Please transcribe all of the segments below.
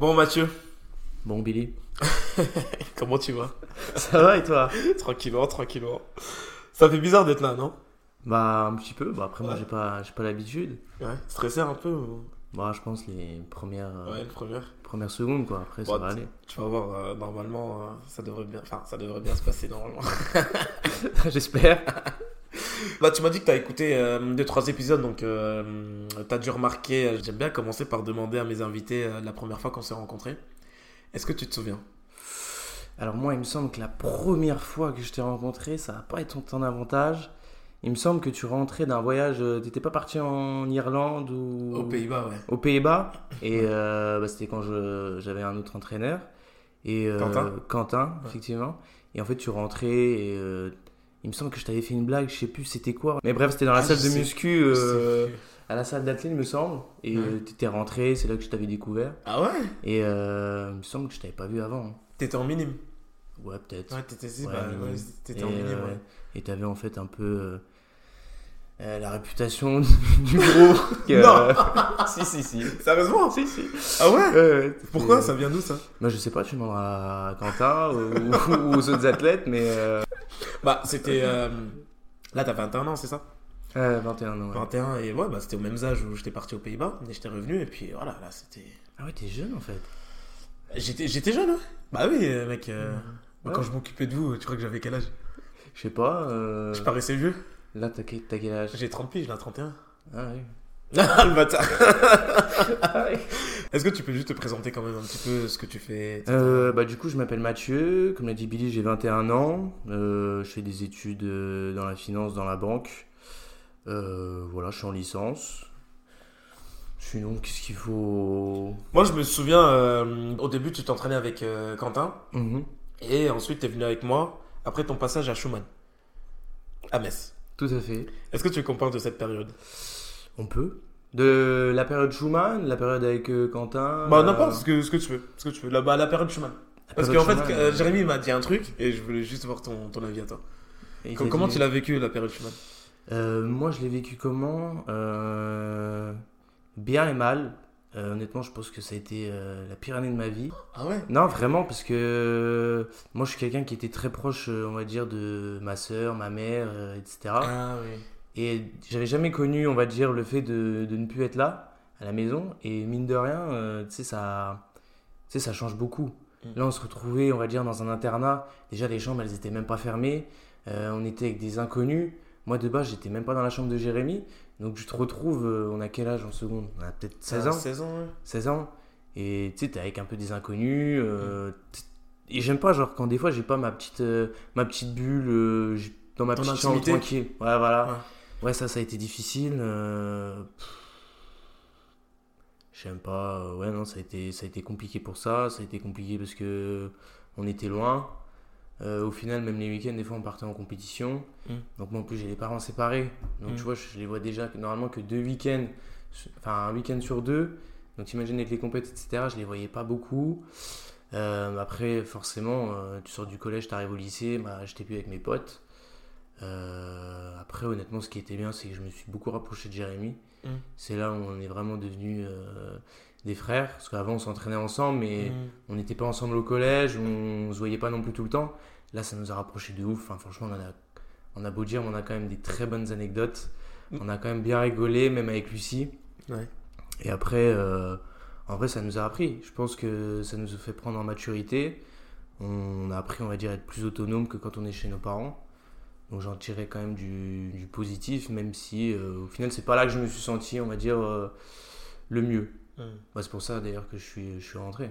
Bon Mathieu, Bon, Billy. comment tu vas? Ça va et toi? Tranquillement, tranquillement. Ça fait bizarre d'être là, non? Bah, un petit peu. Bah, après, moi, j'ai pas, j'ai pas l'habitude. Ouais. Stressé un peu ou... Bah, je pense les premières, euh, Ouais, le premier. premières secondes, quoi. Après, ça Bon, va aller. Tu vas voir, euh, normalement, euh, ça devrait bien... Enfin, ça devrait bien se passer, normalement. J'espère. Bah, tu m'as dit que t'as écouté euh, deux, trois épisodes, donc euh, t'as dû remarquer... euh, J'aime bien commencer par demander à mes invités euh, la première fois qu'on s'est rencontrés. Est-ce que tu te souviens? Alors, moi, il me semble que la première fois que je t'ai rencontré, ça va pas être ton avantage. Il me semble que tu rentrais d'un voyage. euh, T'étais pas parti en Irlande ou. Aux Pays-Bas, ouais. aux Pays-Bas. Et euh, bah, c'était quand j'avais un autre entraîneur. Et, euh, Quentin Quentin, Ouais. effectivement. Et en fait, tu rentrais et euh, il me semble que je t'avais fait une blague, je sais plus c'était quoi. Mais bref, c'était dans la Ah, salle de sais- muscu, euh, à la salle d'athlète, il me semble. Et Ouais. euh, t'étais rentré, c'est là que je t'avais découvert. Ah ouais? Et euh, il me semble que je t'avais pas vu avant. T'étais en minime Ouais, peut-être. Ouais, t'étais Ouais, bah, ouais, en minime, euh, ouais. et t'avais en fait un peu euh, la réputation du gros. que- Non. si, si, si. Sérieusement Si, si. Ah ouais Ouais, ouais, Pourquoi Ça vient d'où ça? Moi, je sais pas, tu demanderas à Quentin ou, ou aux autres athlètes, mais. Euh... Bah, c'était. euh, Là, t'as 21 ans, c'est ça? Euh, 21 ans. Ouais. 21, et ouais, bah, c'était au même âge où j'étais parti aux Pays-Bas, et j'étais revenu, et puis voilà, là, c'était. Ah ouais, t'es jeune en fait. J'étais, j'étais jeune, hein Bah oui, mec. euh, Ouais. Quand je m'occupais de vous, tu crois que j'avais quel âge? Je sais pas. Euh... Je paraissais vieux Là, t'as quel, âge? J'ai 30 piges, là, 31. Ah oui. Ah, le bâtard Ah. Est-ce que tu peux juste te présenter quand même un petit peu ce que tu fais. Euh, bah, du coup, je m'appelle Mathieu. Comme l'a dit Billy, j'ai 21 ans. Euh, je fais des études euh, dans la finance, dans la banque. Euh, voilà, je suis en licence. Sinon, qu'est-ce qu'il faut? Moi, je me souviens, au début, tu t'entraînais avec Quentin, Mhm. et ensuite, t'es venu avec moi, après ton passage à Schumann, à Metz. Tout à fait. Est-ce que tu compares de cette période? On peut. De la période Schumann, la période avec euh, Quentin. Bah, euh, n'importe ce que, ce que tu veux. Ce que tu veux. Là, bah, la période Schumann. la Parce qu'en fait, euh, Jérémy m'a dit un truc, et je voulais juste voir ton, ton avis à toi. et Com- comment dit- tu l'as vécu, la période Schumann? Euh, moi, je l'ai vécu comment? Bien et mal. Euh, honnêtement, je pense que ça a été euh, la pire année de ma vie. Ah ouais? Non, vraiment, parce que euh, moi, je suis quelqu'un qui était très proche, on va dire, de ma soeur, ma mère, etc. Ah oui. Et j'avais jamais connu, on va dire, le fait de, de ne plus être là, à la maison. Et mine de rien, tu sais, ça, ça change beaucoup. Mm. Là, on se retrouvait, on va dire, dans un internat. Déjà, les chambres, elles étaient même pas fermées. On était avec des inconnus. Moi, de base, j'étais même pas dans la chambre de Jérémy. Donc, je te retrouve, euh, on a quel âge en seconde? On a peut-être 16 ans. 16 ans, ouais. 16 ans. Et tu sais, t'es avec un peu des inconnus. euh, t- et j'aime pas, genre, quand des fois, j'ai pas ma petite, euh, ma petite bulle euh, dans ma Ton petite chambre tranquille. Ouais, voilà. Ouais. Ouais, ça, ça a été difficile. J'aime pas. Ouais, non, ça a, été, ça a été compliqué pour ça. Ça a été compliqué parce que on était loin. Euh, au final, même les week-ends, des fois, on partait en compétition. Mm. Donc, moi, en plus, j'ai les parents séparés. Donc, Mm. tu vois, je les vois déjà que, normalement que deux week-ends, enfin, un week-end sur deux. Donc, t'imagines avec les compétitions, etc., je les voyais pas beaucoup. Euh, après, forcément, euh, tu sors du collège, t'arrives au lycée, bah, j'étais plus avec mes potes. Après, honnêtement, ce qui était bien, c'est que je me suis beaucoup rapproché de Jérémy. Mm. C'est là où on est vraiment devenus euh, des frères. Parce qu'avant, on s'entraînait ensemble, mais Mm. on n'était pas ensemble au collège, on se voyait pas non plus tout le temps. Là, ça nous a rapprochés de ouf. Enfin, franchement, on a, on a beau dire, mais on a quand même des très bonnes anecdotes. On a quand même bien rigolé, même avec Lucie. Ouais. Et après, euh, en vrai, ça nous a appris. Je pense que ça nous a fait prendre en maturité. On a appris, on va dire, à être plus autonome que quand on est chez nos parents. Donc j'en tirais quand même du, du positif, même si euh, au final, c'est pas là que je me suis senti, on va dire, euh, le mieux. Bah, c'est pour ça d'ailleurs que je suis, je suis rentré.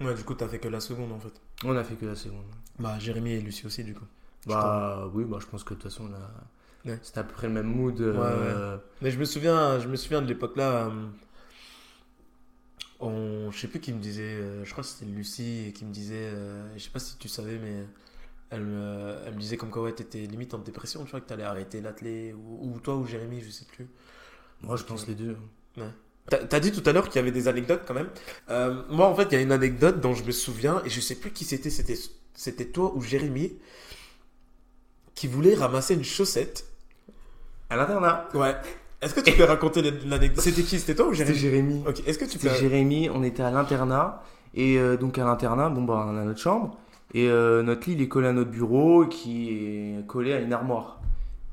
Ouais, du coup, t'as fait que la seconde en fait. On a fait que la seconde. Bah, Jérémy et Lucie aussi, du coup. Bah oui, bah, je pense que de toute façon, là, Ouais. c'était à peu près le même mood. euh, Mais je me souviens, je me souviens de l'époque là. euh, on, je sais plus qui me disait, euh, je crois que c'était Lucie qui me disait, je sais pas si tu savais, mais elle me, elle me disait comme quoi ouais, t'étais limite en dépression, tu vois, que t'allais arrêter l'athlé, ou, ou toi ou Jérémy, je sais plus. Moi, je pense les deux. T'as dit tout à l'heure qu'il y avait des anecdotes quand même. Euh, moi, en fait, il y a une anecdote dont je me souviens, et je sais plus qui c'était, c'était, c'était toi ou Jérémy, qui voulait ramasser une chaussette. À l'internat. Ouais. Est-ce que tu peux raconter l'anecdote? C'était qui? C'était toi ou C'était Jérémy Jérémy. Ok, est-ce que tu peux. Jérémy, on était à l'internat. Et euh, donc à l'internat, bon bah on a notre chambre. Et euh, notre lit il est collé à notre bureau qui est collé à une armoire.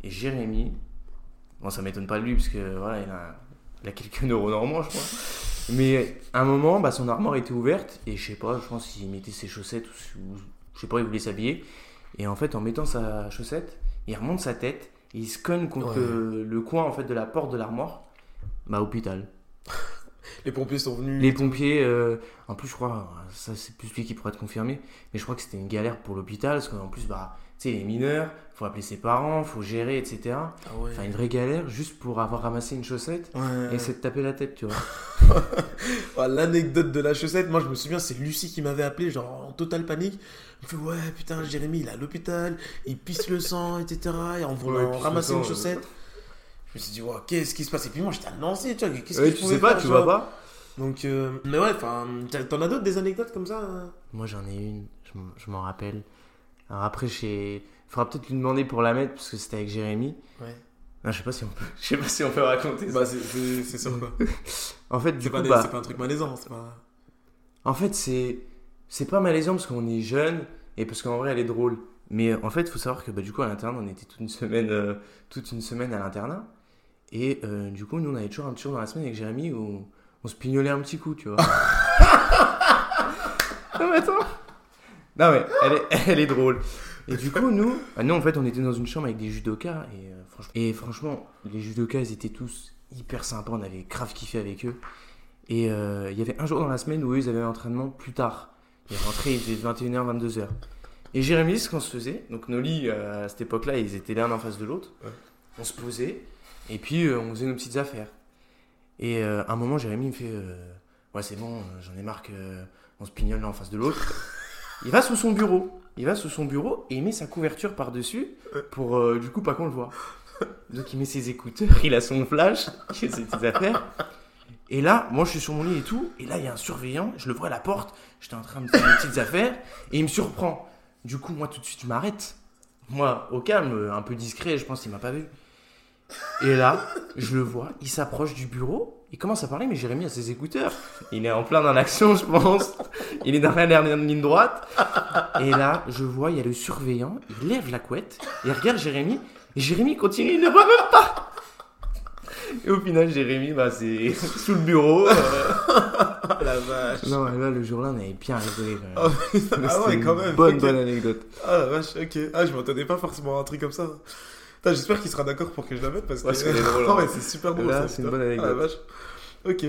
Et Jérémy, bon ça m'étonne pas de lui parce que voilà, il a, il a quelques neurones en je crois. Mais à un moment, bah, son armoire était ouverte et je sais pas, je pense qu'il mettait ses chaussettes ou, ou- je sais pas, il voulait s'habiller. Et en fait, en mettant sa chaussette, il remonte sa tête et il se cogne contre Ouais. le, le coin en fait de la porte de l'armoire. Bah hôpital. Les pompiers sont venus. Les pompiers, euh, en plus, je crois, ça c'est plus lui qui pourrait te confirmer, mais je crois que c'était une galère pour l'hôpital, parce qu'en plus, bah, tu sais, les mineurs, faut appeler ses parents, faut gérer, etc. Ah ouais. Enfin, une vraie galère juste pour avoir ramassé une chaussette Ouais. et de taper la tête, tu vois. L'anecdote de la chaussette, moi je me souviens, c'est Lucie qui m'avait appelé, genre en totale panique. Elle me fait Ouais, putain, Jérémy, il est à l'hôpital, il pisse le sang, etc. Et on Ouais, pisse le ramasser une ouais. chaussette. Je me suis dit, ouais, qu'est-ce qui se passe? Et puis moi j'étais à Nancy, tu vois, qu'est-ce Ouais, que je tu sais pas, faire, tu vois pas Donc, euh, mais ouais, enfin, t'en as d'autres des anecdotes comme ça hein Moi, j'en ai une, je m'en rappelle. Alors après, il faudra peut-être lui demander pour la mettre, parce que c'était avec Jérémy. Ouais. Non, je sais pas si on peut, je sais pas si on peut raconter ça. Bah, c'est- sûr quoi. En fait, du coup, des- bah, c'est pas un truc malaisant, pas. En fait, c'est c'est pas malaisant parce qu'on est jeune et parce qu'en vrai, elle est drôle. Mais en fait, il faut savoir que bah, du coup, à l'internat, on était toute une semaine, euh, toute une semaine à l'internat. Et euh, du coup, nous, on avait toujours un petit jour dans la semaine avec Jérémy où on se pignolait un petit coup, tu vois. non, mais attends. Non, mais elle est, elle est drôle. Et du coup, nous, bah, nous, en fait, on était dans une chambre avec des judokas. Et, euh, franchement, et franchement, les judokas, ils étaient tous hyper sympas. On avait grave kiffé avec eux. Et euh, il y avait un jour dans la semaine où eux, ils avaient un entraînement plus tard. Ils rentraient, il faisait 21h, 22h. Et Jérémy, ce qu'on se faisait, donc nos lits euh, à cette époque-là, ils étaient l'un en face de l'autre. Ouais. On se posait, et puis on faisait nos petites affaires. Et à un moment, Jérémy me fait euh, Ouais, c'est bon, j'en ai marre qu'on se pignole l'un en face de l'autre. Il va sous son bureau. Il va sous son bureau et il met sa couverture par-dessus pour euh, du coup pas qu'on le voit. Donc il met ses écouteurs, il a son flash, il fait ses petites affaires. Et là, moi je suis sur mon lit et tout, et là il y a un surveillant, je le vois à la porte, j'étais en train de faire mes petites affaires, et il me surprend. Du coup, moi tout de suite, je m'arrête. Moi, au calme, un peu discret, je pense qu'il m'a pas vu. Et là, je le vois, il s'approche du bureau, il commence à parler, mais Jérémy a ses écouteurs. Il est en plein dans l'action, je pense. Il est dans la dernière ligne droite. Et là, je vois, il y a le surveillant, il lève la couette, il regarde Jérémy, et Jérémy continue, il ne voit même pas. Et au final, Jérémy, bah, c'est sous le bureau. euh, Ah la vache. Non, là, le jour-là, on avait bien rigolé quand même. Ah, ah ouais, une quand même. Bonne, bonne anecdote. Ah la vache, ok. Ah, je m'attendais pas forcément à un truc comme ça. Putain, J'espère qu'il sera d'accord pour que je la mette parce que. Ouais, hein. ouais, c'est super drôle. C'est une bonne anecdote. Ah vache. Ok.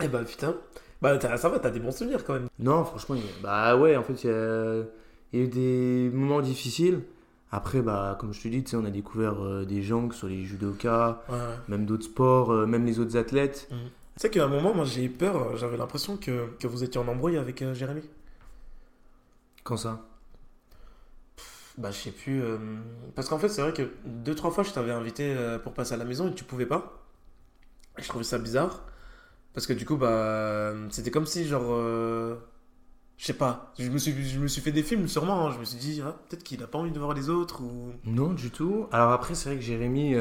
Eh bah putain. Bah ça va, t'as des bons souvenirs quand même. Non, franchement, il y a- bah ouais, en fait, il y a, il y a eu des moments difficiles. Après, bah, comme je te dis, tu sais, on a découvert euh, des gens, que ce soit les judokas, Ouais, ouais. même d'autres sports, euh, même les autres athlètes. Tu sais qu'à un moment, moi j'ai eu peur, j'avais l'impression que, que vous étiez en embrouille avec euh, Jérémy. Quand ça? Bah je sais plus. euh, Parce qu'en fait, c'est vrai que deux, trois fois je t'avais invité euh, pour passer à la maison et tu pouvais pas. Je trouvais ça bizarre. Parce que du coup, bah c'était comme si genre. euh, Je sais pas, je me, suis, je me suis fait des films sûrement, hein. je me suis dit, ah, peut-être qu'il a pas envie de voir les autres ou. Non, du tout. Alors après, c'est vrai que Jérémy,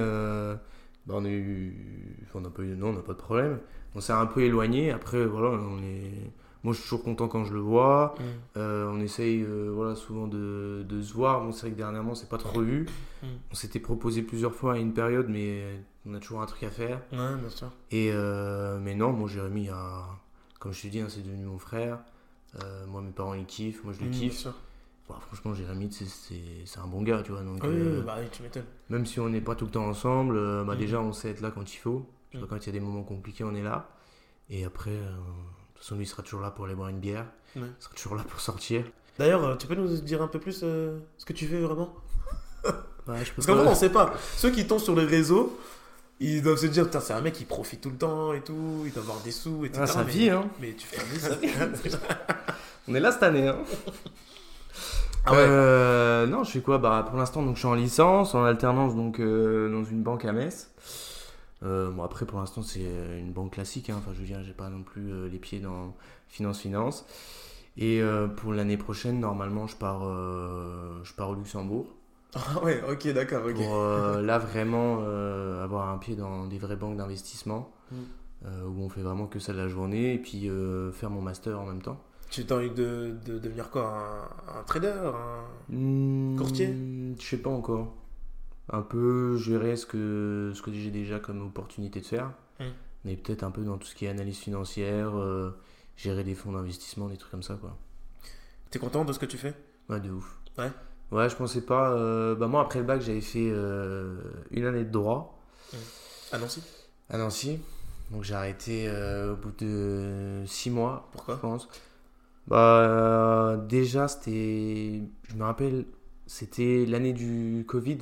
bah, on a eu, on n'a pas eu, non, on n'a pas de problème. On s'est un peu éloigné. Après, voilà, on est, moi, je suis toujours content quand je le vois. Euh, on essaye, euh, voilà, souvent de, de se voir. Bon, c'est vrai que dernièrement, c'est pas trop vu. Mm. On s'était proposé plusieurs fois à une période, mais on a toujours un truc à faire. Ouais, bien sûr. Et euh, mais non, moi, Jérémy, a- comme je te dis, hein, c'est devenu mon frère. Moi, mes parents, ils kiffent. Moi, je le Mm, kiffe. franchement, Jérémy, c'est un bon gars, tu vois. Donc, oui, bah oui, tu m'étonnes. même si on n'est pas tout le temps ensemble, bah Mhm. déjà on sait être là quand il faut. Quand il y a des moments compliqués, on est là. Et après, toute façon, lui il sera toujours là pour aller boire une bière. Ouais. Il sera toujours là pour sortir. D'ailleurs, euh, tu peux nous dire un peu plus euh, ce que tu fais vraiment? Ouais, je peux Parce qu'en vrai, on sait pas. Ceux qui tombent sur les réseaux, ils doivent se dire, putain, c'est un mec qui profite tout le temps et tout, il doit avoir des sous, etc. Ah, sa mais, vie, hein. Mais tu fais sa vie. On est là cette année, hein. Ah ouais. Euh, non, je fais quoi? Bah pour l'instant, donc je suis en licence, en alternance, donc euh, dans une banque à Metz. Euh, bon après pour l'instant c'est euh, une banque classique, hein. enfin je veux dire j'ai pas non plus euh, les pieds dans finance finance. Et euh, pour l'année prochaine normalement je pars je pars au Luxembourg Ah ouais, ok, d'accord, ok. Pour là vraiment avoir un pied dans des vraies banques d'investissement Mm. où on fait vraiment que ça de la journée et puis faire mon master en même temps. Tu t'as envie de, de devenir quoi un, un trader un... Hmm, Courtier? Je sais pas encore. Un peu, je verrai ce que, ce que j'ai déjà comme opportunité de faire. Mm. Mais peut-être un peu dans tout ce qui est analyse financière, euh, gérer des fonds d'investissement, des trucs comme ça quoi. T'es content de ce que tu fais? Ouais, de ouf. Ouais. Ouais, je pensais pas. euh, bah, moi, après le bac, j'avais fait euh, une année de droit À Nancy? À Nancy. Donc, j'ai arrêté au bout de six mois, je Pourquoi pense. Bah, déjà, c'était. Je me rappelle, c'était l'année du Covid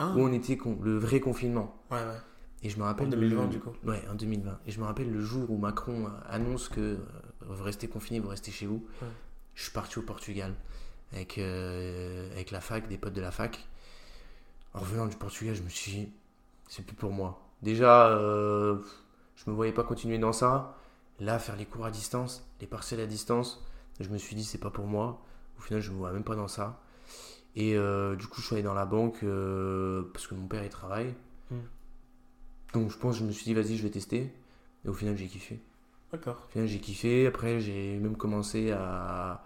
Ah, où on était con- le vrai confinement. ouais, ouais. Et je me rappelle. En 2020, le- du coup. Ouais, en 2020. Et je me rappelle le jour où Macron euh, annonce que euh, vous restez confinés, vous restez chez vous. Ouais. Je suis parti au Portugal avec, euh, avec la fac, des potes de la fac. En revenant du Portugal, je me suis dit, c'est plus pour moi. Déjà, euh, je me voyais pas continuer dans ça. Là, faire les cours à distance, les partiels à distance, je me suis dit, c'est pas pour moi. Au final, je me vois même pas dans ça. Et euh, du coup, je suis allé dans la banque euh, parce que mon père il travaille. Hmm. Donc, je pense, je me suis dit, vas-y, je vais tester. Et au final, j'ai kiffé. D'accord. Au final, j'ai kiffé. Après, j'ai même commencé à,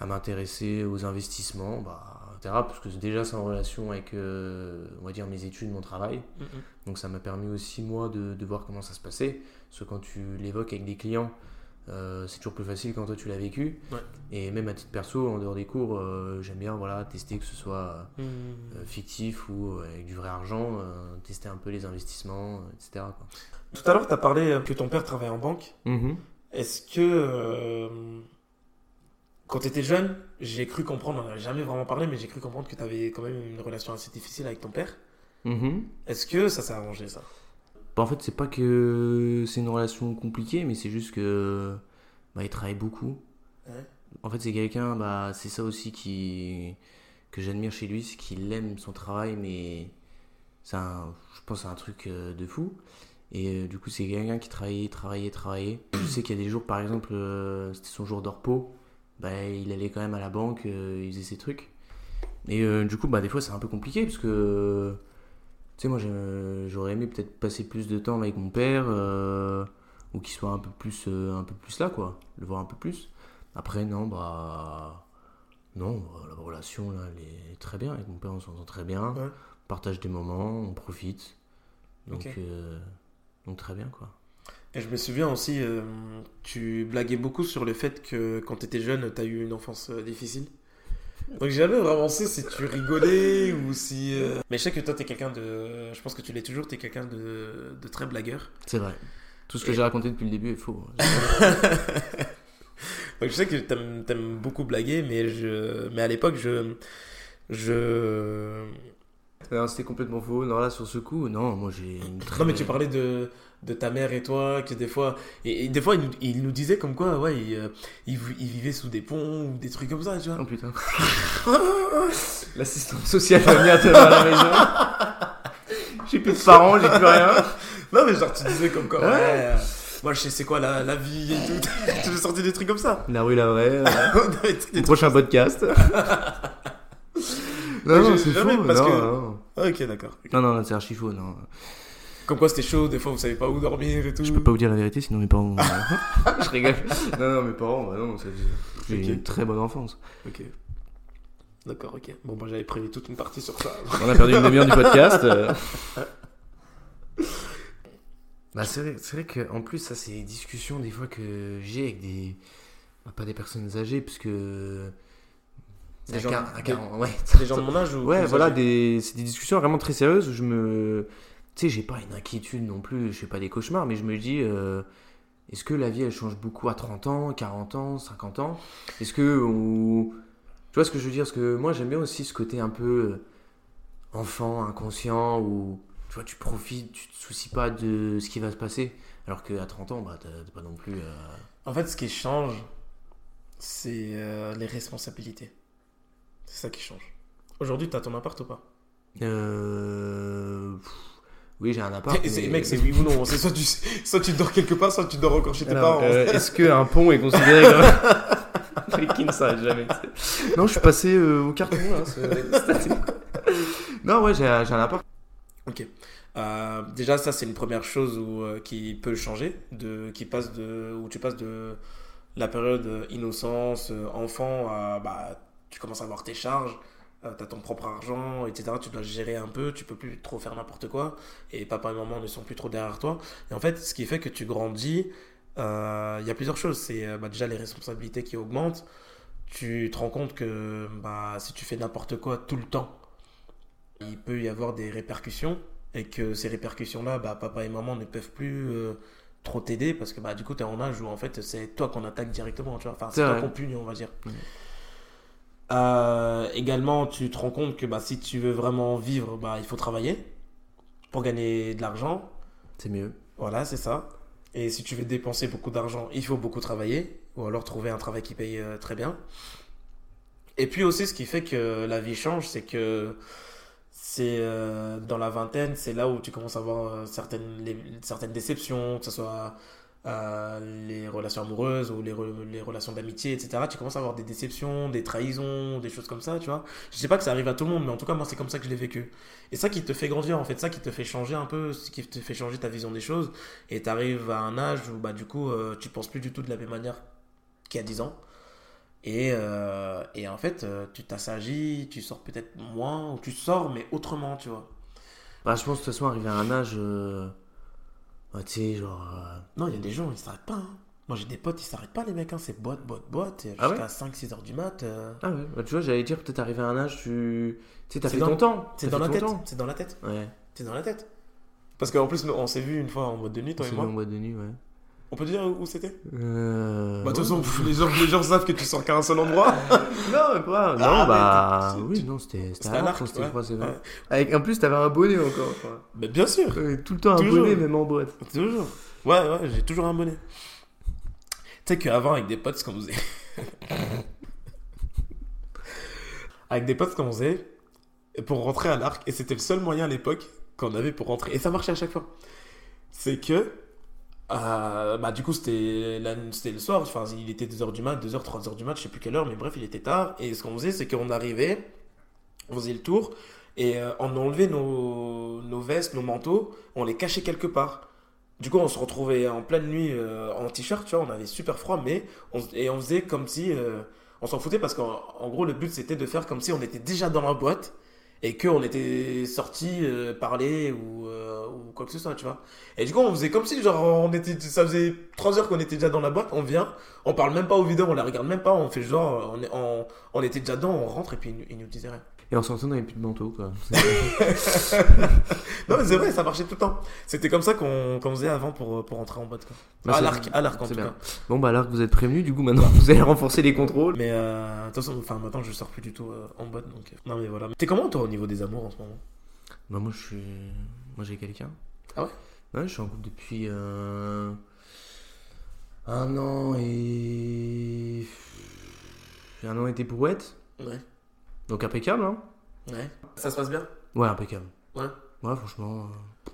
à m'intéresser aux investissements, bah, etc. Parce que déjà, c'est en relation avec, euh, on va dire, mes études, mon travail. Mhm. Donc, ça m'a permis aussi, moi, de, de voir comment ça se passait. Parce que quand tu l'évoques avec des clients, euh, c'est toujours plus facile quand toi tu l'as vécu. Ouais. Et même à titre perso, en dehors des cours, euh, j'aime bien voilà, tester que ce soit Mhm. euh, fictif ou euh, avec du vrai argent, euh, tester un peu les investissements, etc. quoi. Tout à l'heure, tu as parlé que ton père travaillait en banque. Est-ce que euh, quand tu étais jeune, j'ai cru comprendre, on n'en a jamais vraiment parlé, mais j'ai cru comprendre que tu avais quand même une relation assez difficile avec ton père. Mhm. Est-ce que ça s'est arrangé ça? Bah, en fait, c'est pas que c'est une relation compliquée, mais c'est juste que bah, il travaille beaucoup. Ouais. En fait, c'est quelqu'un, bah, c'est ça aussi qui que j'admire chez lui, c'est qu'il aime son travail, mais c'est un, je pense, c'est un truc euh, de fou. Et euh, du coup, c'est quelqu'un qui travaillait, travaillait, travaillait. Je sais qu'il y a des jours, par exemple, euh, c'était son jour de repos, bah, il allait quand même à la banque, euh, il faisait ses trucs. Et du coup, bah, des fois, c'est un peu compliqué parce que sais, moi, j'aurais aimé peut-être passer plus de temps avec mon père, euh, ou qu'il soit un peu plus, euh, un peu plus là, quoi, le voir un peu plus. Après, non, bah, non, bah, la relation là, elle est très bien avec mon père, on s'entend très bien, Ouais. on partage des moments, on profite, donc, euh, donc très bien, quoi. Et je me souviens aussi, euh, tu blaguais beaucoup sur le fait que quand tu étais jeune, tu as eu une enfance difficile. Donc j'ai jamais vraiment su si tu rigolais ou si... euh, Mais je sais que toi, tu es quelqu'un de... Je pense que tu l'es toujours, tu es quelqu'un de... de très blagueur. C'est vrai. Tout ce que Et- j'ai raconté depuis le début est faux. Donc je sais que t'aimes aimes beaucoup blaguer, mais, je... mais à l'époque, je... Je... Non, c'était complètement faux. Non, là, sur ce coup, non, moi j'ai une très. Non mais tu parlais de, de ta mère et toi, que des fois... Et, et des fois, il nous, il nous disait comme quoi, ouais, il, euh, il, vi- il vivait sous des ponts ou des trucs comme ça, tu vois. Oh putain. L'assistante sociale va venir te voir à la maison. J'ai plus de parents, j'ai plus rien. Non, mais genre, tu disais comme quoi, ouais, Ouais. euh, moi je sais c'est quoi la, la vie et tout. tu as sorti des trucs comme ça? La rue, la vraie. euh, prochain podcast. Non, non, j'ai c'est faux. parce non, que- non. Ok, d'accord. non, non, c'est archi faux. Non. Comme quoi c'était chaud, des fois vous savez pas où dormir et tout. Je peux pas vous dire la vérité, sinon mes parents. je rigole. Non, non, mes parents, bah non, ça- j'ai Ok. une très bonne enfance. Ok. D'accord, ok. Bon, moi j'avais prévu toute une partie sur ça. On a perdu une demi-heure du podcast. euh. Bah, c'est vrai, vrai qu'en plus, ça, c'est des discussions des fois que j'ai avec des. bah, pas des personnes âgées, parce que. Des à gens- quar- à des- quar- ouais, Des gens de mon âge ou Ouais, voilà, c'est des discussions vraiment très sérieuses où je me. Tu sais, j'ai pas une inquiétude non plus, je fais pas des cauchemars, mais je me dis. euh, Est-ce que la vie elle change beaucoup à 30 ans, 40 ans, 50 ans? Est-ce que. on- Tu vois ce que je veux dire? Parce que moi j'aime bien aussi ce côté un peu euh, enfant, inconscient, où tu vois, tu profites, tu te soucies pas de ce qui va se passer. Alors qu'à 30 ans, bah, t'as t'as pas non plus. euh, En fait, ce qui change, c'est euh, les responsabilités. C'est ça qui change. Aujourd'hui, t'as ton appart ou pas? Euh, pff, Oui, j'ai un appart. Mais- Mec, c'est oui ou non. C'est soit tu, soit tu dors quelque part, soit tu dors encore chez tes Alors, parents. euh, Est-ce qu'un pont est considéré comme. Savent jamais. Non, je suis passé euh, au carton là. Non, ouais, j'ai un appart. Ok. Euh, déjà, ça, c'est une première chose où, qui peut changer, de, qui passe de, où tu passes de la période innocence, enfant, à, bah, tu commences à avoir tes charges, tu as ton propre argent, etc. Tu dois gérer un peu, tu peux plus trop faire n'importe quoi, et papa et maman ne sont plus trop derrière toi. Et en fait, ce qui fait que tu grandis, euh, il y a plusieurs choses. C'est euh, bah, déjà les responsabilités qui augmentent. Tu te rends compte que bah, si tu fais n'importe quoi tout le temps, il peut y avoir des répercussions et que ces répercussions-là, bah, papa et maman ne peuvent plus euh, trop t'aider parce que bah, du coup, tu es en âge où en fait, c'est toi qu'on attaque directement, tu vois. Enfin, c'est toi qu'on punit, on va dire. Euh, également, tu te rends compte que bah, si tu veux vraiment vivre, bah, il faut travailler pour gagner de l'argent. C'est mieux. Voilà, c'est ça. Et si tu veux dépenser beaucoup d'argent, il faut beaucoup travailler ou alors trouver un travail qui paye euh, très bien. Et puis aussi, ce qui fait que la vie change, c'est que c'est euh, dans la vingtaine, c'est là où tu commences à avoir certaines, les- certaines déceptions, que ce soit euh, les relations amoureuses ou les, re- les relations d'amitié, etc. Tu commences à avoir des déceptions, des trahisons, des choses comme ça, tu vois. Je sais pas que ça arrive à tout le monde, mais en tout cas, moi, c'est comme ça que je l'ai vécu. Et ça qui te fait grandir, en fait, ça qui te fait changer un peu, ce qui te fait changer ta vision des choses. Et tu arrives à un âge où, bah, du coup, euh, tu penses plus du tout de la même manière qu'il y a 10 ans. Et, euh, et en fait, tu t'assagis, tu sors peut-être moins, ou tu sors, mais autrement, tu vois. Bah, je pense de toute façon, arrivé à un âge. Bah, tu sais, genre. euh, Non, il y a des gens, ils s'arrêtent pas. hein. Moi, j'ai des potes, ils s'arrêtent pas, les mecs. Hein. C'est boîte, boîte, boîte. Ah Jusqu'à ouais 5-6 heures du mat. euh, Ah ouais, bah, tu vois, j'allais dire, peut-être arrivé à un âge, tu. Tu sais, t'as C'est fait dans- ton temps. C'est dans la tête. C'est dans la tête. Ouais. C'est dans la tête. Parce qu'en plus, nous, on s'est vu une fois en mode de nuit, toi On et mis en moi. boîte de nuit, ouais. On peut dire où c'était? Euh. Bah, de toute façon, les gens, les gens savent que tu sors qu'à un seul endroit. Non, mais pas. Non, Ah, bah. mais oui, non, c'était à l'arc, ouais. Ouais. Avec, en plus, t'avais un bonnet encore. quoi. Mais bien sûr. Tout le temps un Toujours. bonnet, même en boîte. Toujours. Ouais, ouais, j'ai toujours un bonnet. Tu sais qu'avant, avec des potes, ce qu'on faisait. avec des potes, ce qu'on faisait, pour rentrer à l'arc, et c'était le seul moyen à l'époque qu'on avait pour rentrer, et ça marchait à chaque fois. C'est que. Euh, bah, du coup, c'était le soir, enfin, il était 2h du mat, 2h, 3h du mat, je sais plus quelle heure, mais bref, il était tard. Et ce qu'on faisait, c'est qu'on arrivait, on faisait le tour, et euh, on enlevait nos, nos vestes, nos manteaux, on les cachait quelque part. Du coup, on se retrouvait en pleine nuit euh, en t-shirt, tu vois, on avait super froid, mais et on faisait comme si on s'en foutait parce qu'en en gros, le but c'était de faire comme si on était déjà dans la boîte et qu'on était sorti euh, parler ou, euh, ou quoi que ce soit, tu vois. Et du coup, on faisait comme si, genre, on était, ça faisait 3 heures qu'on était déjà dans la boîte, on vient, on parle même pas aux vidéos, on les regarde même pas, on fait genre, on, on, on était déjà dedans, on rentre et puis ils ils nous disaient rien. Et en sortant, on avait plus de manteau, quoi. Non, mais c'est vrai, ça marchait tout le temps. C'était comme ça qu'on faisait avant pour, pour rentrer en boîte, quoi. Bah, à l'arc, à l'arc en tout bien. cas. Bon, bah, alors que vous êtes prévenus, du coup, maintenant, vous allez renforcer les contrôles. Mais euh, de toute façon, enfin, maintenant je sors plus du tout euh, en boîte donc. euh, Non, mais voilà. T'es comment toi au niveau des amours en ce moment? Bah, moi, je suis. Moi, j'ai quelqu'un. Ah ouais? Ouais, je suis en couple depuis. euh, Un an et. Un an et des brouettes. Ouais. Donc, impeccable, hein Ouais. Ça se passe bien? Ouais, impeccable. Ouais. Ouais, franchement. euh,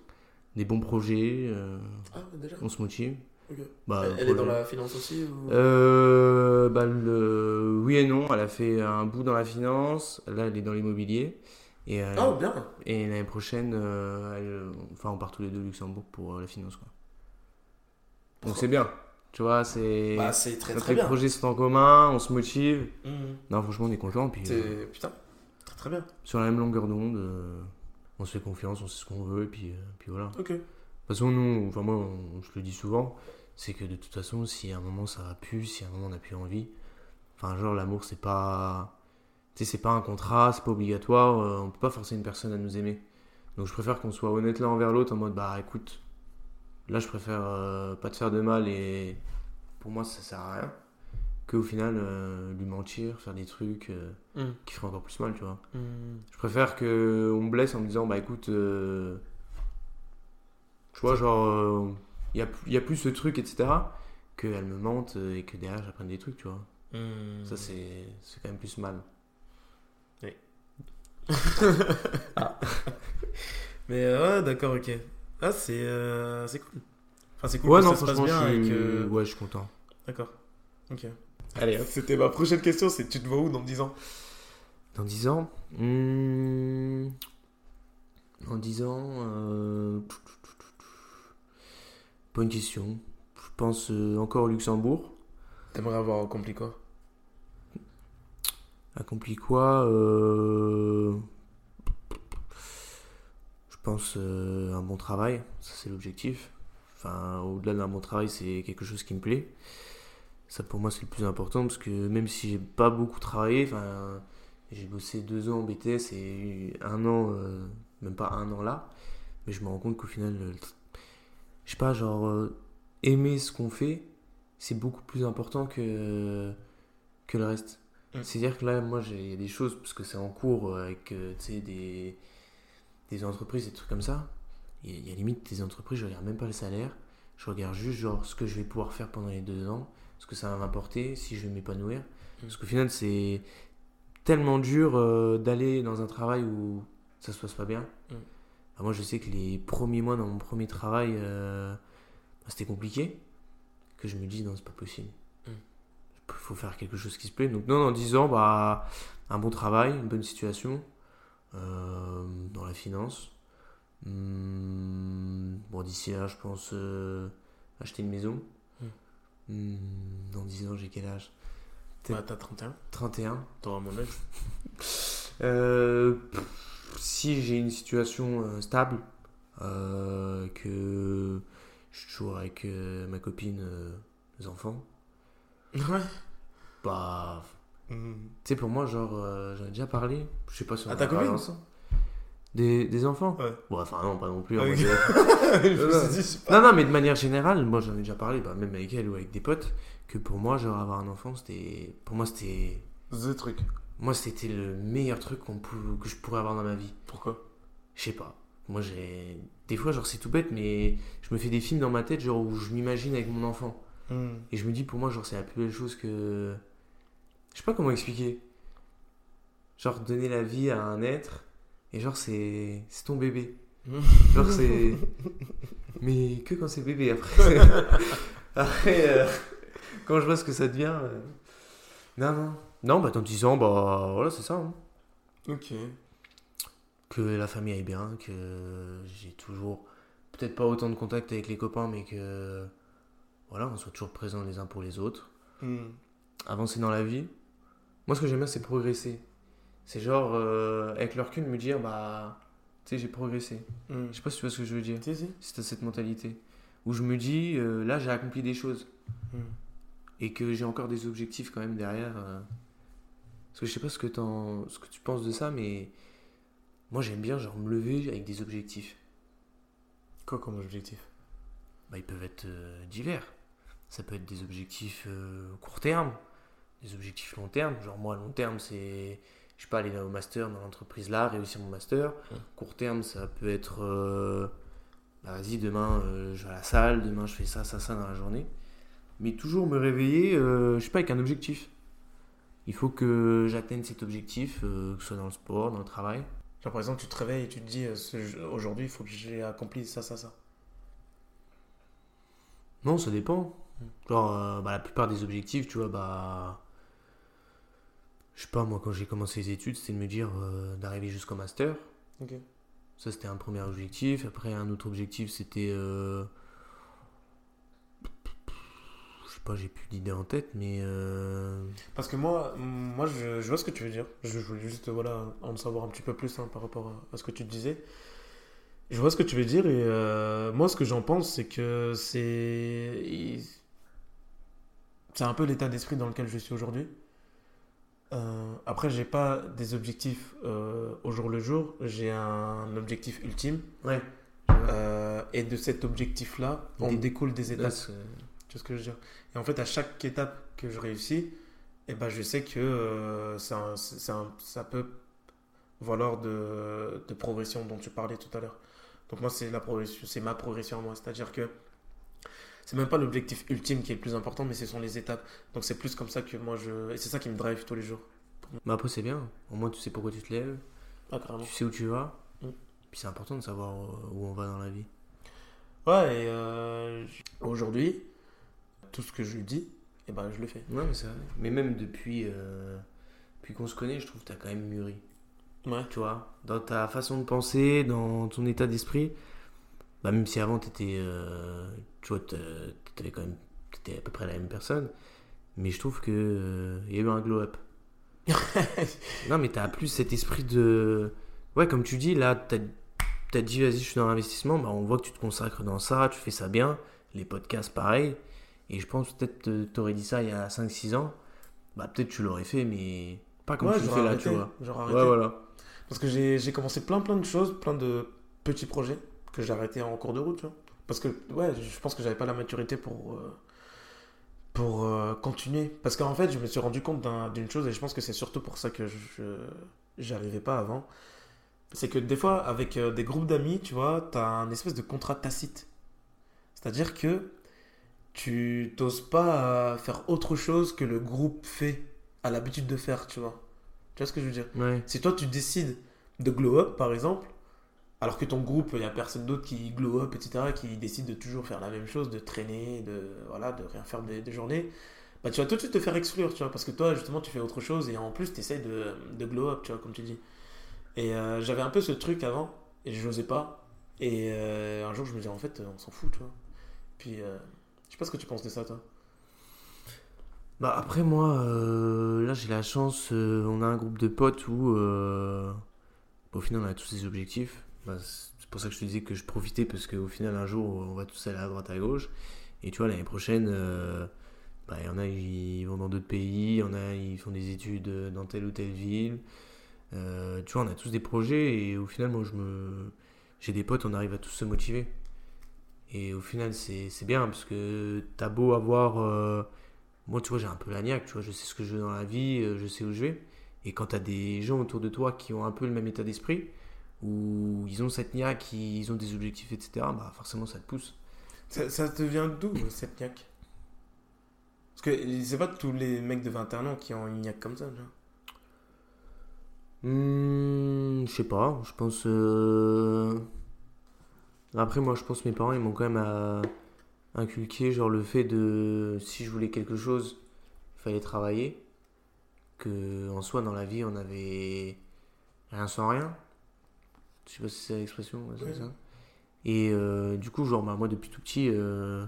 Des bons projets. euh, Ah, déjà On se motive. Ok. Bah, elle, elle est dans la finance aussi ou... Euh, bah, le... Oui et non, elle a fait un bout dans la finance, là elle est dans l'immobilier. Et, euh, Oh, bien et l'année prochaine, euh, elle- enfin on part tous les deux au Luxembourg pour euh, la finance. Quoi. Donc c'est bien, tu vois, c'est... Bah, c'est très très bien. projets sont en commun, on se motive. Mhm. Non, franchement, on est content. Puis euh, C'est. Putain, très très bien. sur la même longueur d'onde, euh, on se fait confiance, on sait ce qu'on veut, et puis, euh, puis voilà. De Ok. toute façon, nous, enfin moi, on- je le dis souvent, c'est que de toute façon, si à un moment ça va plus, si à un moment on n'a plus envie, enfin, genre l'amour, c'est pas. Tu sais, c'est pas un contrat, c'est pas obligatoire, on peut pas forcer une personne à nous aimer. Donc je préfère qu'on soit honnête l'un envers l'autre en mode, bah écoute, là je préfère euh, pas te faire de mal et pour moi ça sert à rien. Qu'au final, euh, lui mentir, faire des trucs euh, Mhm. qui feraient encore plus mal, tu vois. Mhm. Je préfère que on me blesse en me disant bah écoute, euh, tu vois genre il y, a, y a plus ce truc etc. Qu'elle me mente et que derrière j'apprenne des trucs, tu vois. Mhm. Ça c'est c'est quand même plus mal. Mais euh, ouais, d'accord, ok. Ah, c'est euh, c'est cool. Enfin, c'est cool ouais que non ça se passe bien je et suis... que. ouais je suis content. D'accord. Ok. Allez C'était ma prochaine question c'est tu te vois où dans 10 ans? Dans 10 ans, hmm, En 10 ans, euh... bonne question. Je pense euh, encore au Luxembourg. T'aimerais avoir accompli quoi? Accompli quoi euh... Pense euh, un bon travail, ça c'est l'objectif. Enfin, au-delà d'un bon travail, c'est quelque chose qui me plaît. Ça pour moi c'est le plus important parce que même si j'ai pas beaucoup travaillé, enfin, j'ai bossé deux ans en BTS et un an, euh, même pas un an là, mais je me rends compte qu'au final, euh, je sais pas, genre euh, aimer ce qu'on fait, c'est beaucoup plus important que que le reste. Mm. C'est-à-dire que là, moi, j'ai il y a des choses parce que c'est en cours euh, avec, euh, tu sais, des des entreprises, des trucs comme ça. Il y a- limite des entreprises, je regarde même pas le salaire. Je regarde juste genre ce que je vais pouvoir faire pendant les deux ans, ce que ça va m'apporter, si je vais m'épanouir. Parce qu'au final, c'est tellement dur euh, d'aller dans un travail où ça se passe pas bien. Mm. Bah, moi, je sais que les premiers mois dans mon premier travail, euh, bah, c'était compliqué. Que je me dis, non, c'est pas possible. Mm. Il faut faire quelque chose qui se plaît. Donc, non, dans 10 ans, bah, un bon travail, une bonne situation dans la finance. Hmm, bon, d'ici là, je pense euh, acheter une maison. Mm. Hmm, dans 10 ans, j'ai quel âge? Bah, t'as 31, 31. t'auras mon âge. Euh, pff, si j'ai une situation euh, stable, euh, que je suis toujours avec euh, ma copine, euh, les enfants, Ouais. bah, Mm. tu sais, pour moi, genre, euh, j'en ai déjà parlé, je sais pas si on a parlé ensemble. Des, des enfants? Ouais. Bon, enfin, non, pas non plus. en Ah, mode, ok. euh, Je dit, pas. Non, non, mais de manière générale, moi j'en ai déjà parlé, bah, même avec elle ou avec des potes, que pour moi, genre, avoir un enfant, c'était. Pour moi, c'était. The truc. Moi, c'était le meilleur truc qu'on pou- que je pourrais avoir dans ma vie. Pourquoi? Je sais pas. Moi, j'ai. Des fois, genre, c'est tout bête, mais je me fais des films dans ma tête, genre, où je m'imagine avec mon enfant. Mm. Et je me dis, pour moi, genre, c'est la plus belle chose que. Je sais pas comment expliquer. Genre, donner la vie à un être, et genre, c'est. C'est ton bébé. Genre, c'est. Mais que quand c'est bébé, après. après, euh, quand je vois ce que ça devient. euh, Non, non. Non, bah, dans 10 ans, bah, voilà, c'est ça. hein. Ok. que la famille aille bien, que j'ai toujours peut-être pas autant de contact avec les copains, mais que voilà, on soit toujours présents les uns pour les autres, Mm. avancer dans la vie. Moi, ce que j'aime bien, c'est progresser. C'est genre, euh, avec le recul, me dire, bah, tu sais, j'ai progressé. Mm. Je sais pas si tu vois ce que je veux dire. Si, si. T'as cette mentalité. Où je me dis, euh, là, j'ai accompli des choses. Mm. Et que j'ai encore des objectifs quand même derrière. euh. Parce que je sais pas ce que, ce que tu penses de ça, mais moi, j'aime bien, genre, me lever avec des objectifs. Quoi comme objectif? Bah, ils peuvent être euh, divers. Ça peut être des objectifs court terme, des objectifs long terme. Genre moi, long terme, c'est, je sais pas, aller au master dans l'entreprise là, réussir mon master. Ouais. Court terme, ça peut être, euh, bah, vas-y, demain, euh, je vais à la salle, demain, je fais ça, ça, ça dans la journée. Mais toujours me réveiller, euh, je sais pas, avec un objectif. Il faut que j'atteigne cet objectif, euh, que ce soit dans le sport, dans le travail. Genre, par exemple, tu te réveilles et tu te dis, aujourd'hui, il faut que j'ai accompli ça, ça, ça. Non, ça dépend. Mm. Genre, bah, la plupart des objectifs, tu vois, bah. Je sais pas, moi, quand j'ai commencé les études, c'était de me dire euh, d'arriver jusqu'au master. Ça, c'était un premier objectif. Après, un autre objectif, c'était. euh, Je sais pas, j'ai plus d'idées en tête, mais. euh, Parce que moi, moi je, je vois ce que tu veux dire. Je voulais juste voilà, en savoir un petit peu plus hein, par rapport à, à ce que tu disais. Je vois ce que tu veux dire et moi, ce que j'en pense, c'est que c'est. C'est un peu l'état d'esprit dans lequel je suis aujourd'hui. Euh, après, j'ai pas des objectifs euh, au jour le jour. J'ai un objectif ultime. Ouais. Euh, et de cet objectif-là, on Des- découle des étapes. Là, Tu vois ce que je veux dire? Et en fait, à chaque étape que je réussis, eh ben, je sais que euh, un- c'est un- ça peut valoir de, de progression dont tu parlais tout à l'heure. Donc moi, c'est la progression, c'est ma progression à moi. C'est-à-dire que c'est même pas l'objectif ultime qui est le plus important, mais ce sont les étapes. Donc c'est plus comme ça que moi je... Et c'est ça qui me drive tous les jours. Mais après, c'est bien. Au moins, tu sais pourquoi tu te lèves, Ah, carrément. tu sais où tu vas. Mm. Puis c'est important de savoir euh, où on va dans la vie. Ouais, et euh, aujourd'hui, tout ce que je lui dis, eh ben, je le fais. Ouais, mais c'est vrai. Mais même depuis, euh, depuis qu'on se connaît, je trouve que t'as quand même mûri. Ouais. tu vois, dans ta façon de penser, dans ton état d'esprit. Bah, même si avant, t'étais, euh, tu vois, t'avais quand même, t'étais à peu près la même personne. Mais je trouve que euh, il y a eu un glow-up. Non, mais t'as plus cet esprit de. Ouais, comme tu dis, là, t'as as dit, vas-y, je suis dans l'investissement. Bah, on voit que tu te consacres dans ça, tu fais ça bien. Les podcasts, pareil. Et je pense peut-être euh, t'aurais dit ça il y a 5-6 ans. Bah, peut-être tu l'aurais fait, mais pas comme Ouais, tu le fais là, tu vois. arrêté. Ouais, voilà. Parce que j'ai j'ai commencé plein plein de choses, plein de petits projets que j'ai arrêtés en cours de route, tu vois. Parce que, ouais, je pense que j'avais pas la maturité pour, euh, pour euh, continuer. Parce qu'en fait, je me suis rendu compte d'un- d'une chose, et je pense que c'est surtout pour ça que je j'arrivais pas avant. C'est que des fois, avec euh, des groupes d'amis, tu vois, tu as un espèce de contrat tacite. C'est-à-dire que tu t'oses pas faire autre chose que le groupe fait, a l'habitude de faire, tu vois. Tu vois ce que je veux dire? Ouais. si toi tu décides de glow up par exemple, alors que ton groupe, il n'y a personne d'autre qui glow up, etc., qui décide de toujours faire la même chose, de traîner, de, voilà, de rien faire des, journées, bah tu vas tout de suite te faire exclure, tu vois, parce que toi justement tu fais autre chose et en plus tu essaies de, de glow up, tu vois, comme tu dis. Et euh, j'avais un peu ce truc avant et je n'osais pas. Et euh, un jour je me disais en fait on s'en fout, tu vois. Puis euh, je sais pas ce que tu penses de ça toi. Bah après moi, euh, là j'ai la chance, on a un groupe de potes où au final on a tous des objectifs. Bah, c'est pour ça que je te disais que je profitais parce qu'au final un jour on va tous aller à droite à gauche. Et tu vois l'année prochaine, euh, bah, il y en a ils vont dans d'autres pays, il y en a ils font des études dans telle ou telle ville. Euh, tu vois on a tous des projets et au final moi je me... J'ai des potes, on arrive à tous se motiver. Et au final c'est bien parce que t'as beau avoir... euh, moi, tu vois, j'ai un peu la niaque, tu vois, je sais ce que je veux dans la vie, euh, je sais où je vais. Et quand tu as des gens autour de toi qui ont un peu le même état d'esprit, où ils ont cette niaque, ils ont des objectifs, etc., bah forcément ça te pousse. Ça, ça te vient d'où cette niaque? Parce que c'est pas tous les mecs de 21 ans qui ont une niaque comme ça, vois. Hmm, je sais pas, je pense. euh, Après, moi, je pense que mes parents, ils m'ont quand même euh, inculqué, genre, le fait de. Si je voulais quelque chose, il fallait travailler. Que, en soi, dans la vie, on avait rien sans rien. Je sais pas si c'est l'expression, ouais, c'est Ouais. ça. Et euh, du coup, genre, bah, moi, depuis tout petit. euh,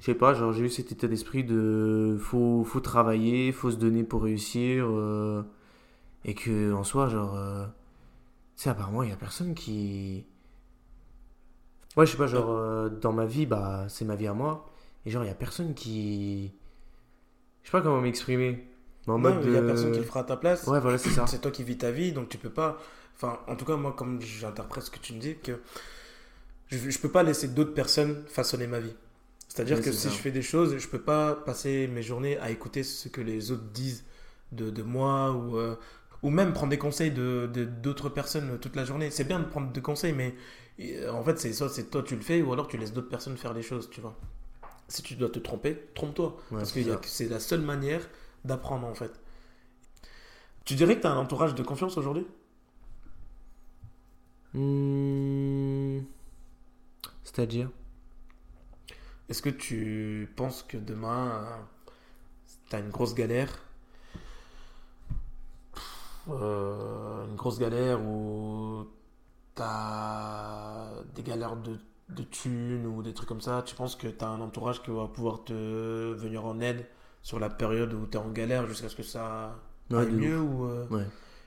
Je sais pas, genre, j'ai eu cet état d'esprit de. Faut, faut travailler, faut se donner pour réussir. euh, et que en soi, genre. Tu sais, il y a personne qui. Ouais, je sais pas, genre, dans ma vie, bah, c'est ma vie à moi. Et genre, il y a personne qui. Je sais pas comment m'exprimer. En mode. il y a personne qui le fera à ta place. Ouais, voilà, c'est ça. C'est toi qui vis ta vie, donc tu peux pas. Enfin, en tout cas, moi, comme j'interprète ce que tu me dis, que je, je peux pas laisser d'autres personnes façonner ma vie. C'est-à-dire Oui, que si ça. je fais des choses, je peux pas passer mes journées à écouter ce que les autres disent de, de moi ou, euh, ou même prendre des conseils de d'autres personnes toute la journée. C'est bien de prendre des conseils, mais euh, en fait, c'est soit c'est toi tu le fais ou alors tu laisses d'autres personnes faire les choses, tu vois. Si tu dois te tromper, trompe-toi. Ouais, Parce que c'est la seule manière d'apprendre en fait. Tu dirais que tu as un entourage de confiance aujourd'hui? Hmm, C'est-à-dire? Est-ce que tu penses que demain, tu as une grosse galère? Euh, Une grosse galère où tu as des galères de, de thunes ou des trucs comme ça? Tu penses que tu as un entourage qui va pouvoir te venir en aide? Sur la période où tu es en galère jusqu'à ce que ça Ouais, aille mieux ou, euh, Ouais.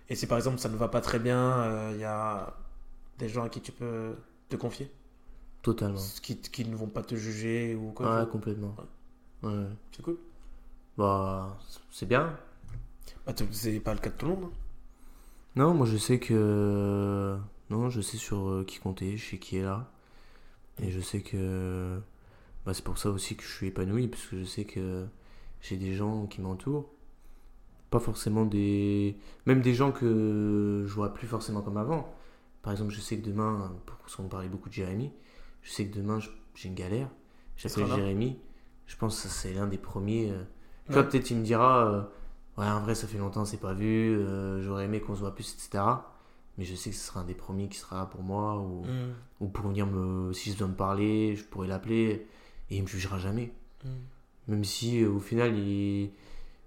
Et si par exemple ça ne va pas très bien, il y a des gens à qui tu peux te confier Totalement. qui, qui ne vont pas te juger ou quoi Ouais, complètement. Ouais. C'est cool. Bah, c'est bien. Bah, c'est pas le cas de tout le monde. hein. Non, moi je sais que. Non, je sais sur euh, qui compter, je sais qui est là. Et je sais que. Bah, c'est pour ça aussi que je suis épanoui, parce que je sais que j'ai des gens qui m'entourent. Pas forcément des. Même des gens que je vois plus forcément comme avant. Par exemple, je sais que demain, parce qu'on parlait beaucoup de Jérémy, je sais que demain j'ai une galère. J'appelle. Jérémy. Je pense que c'est l'un des premiers. euh, tu Ouais. vois, peut-être il me dira, euh, ouais, en vrai, ça fait longtemps, c'est pas vu, euh, j'aurais aimé qu'on se voit plus, etc. Mais je sais que ce sera un des premiers qui sera là pour moi, ou, Mm. ou pour venir me. Si je dois me parler, je pourrais l'appeler, et il me jugera jamais. Mm. Même si, euh, au final, il-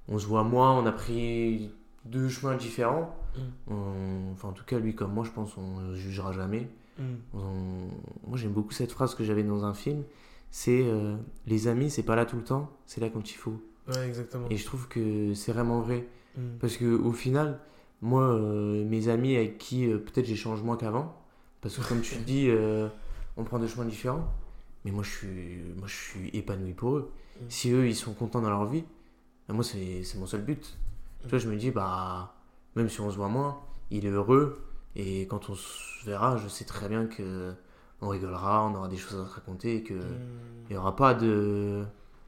on se voit moins, on a pris deux chemins différents. Mm. On- Enfin, en tout cas, lui comme moi, je pense on ne jugera jamais. Mm. On- Moi, j'aime beaucoup cette phrase que j'avais dans un film. C'est euh, les amis, c'est pas là tout le temps, c'est là quand il faut. Ouais, exactement. Et je trouve que c'est vraiment vrai. Mm. Parce que au final, moi, euh, mes amis avec qui euh, peut-être j'échange moins qu'avant, parce que comme tu le dis, on prend deux chemins différents. Mais moi, je suis, moi, je suis épanoui pour eux. Si eux, ils sont contents dans leur vie, bah, moi, c'est mon seul but. Tu vois, je me dis, bah, même si on se voit moins, il est heureux. Et quand on se verra, je sais très bien que on rigolera, on aura des choses à se raconter et que Mm. il n'y aura pas de.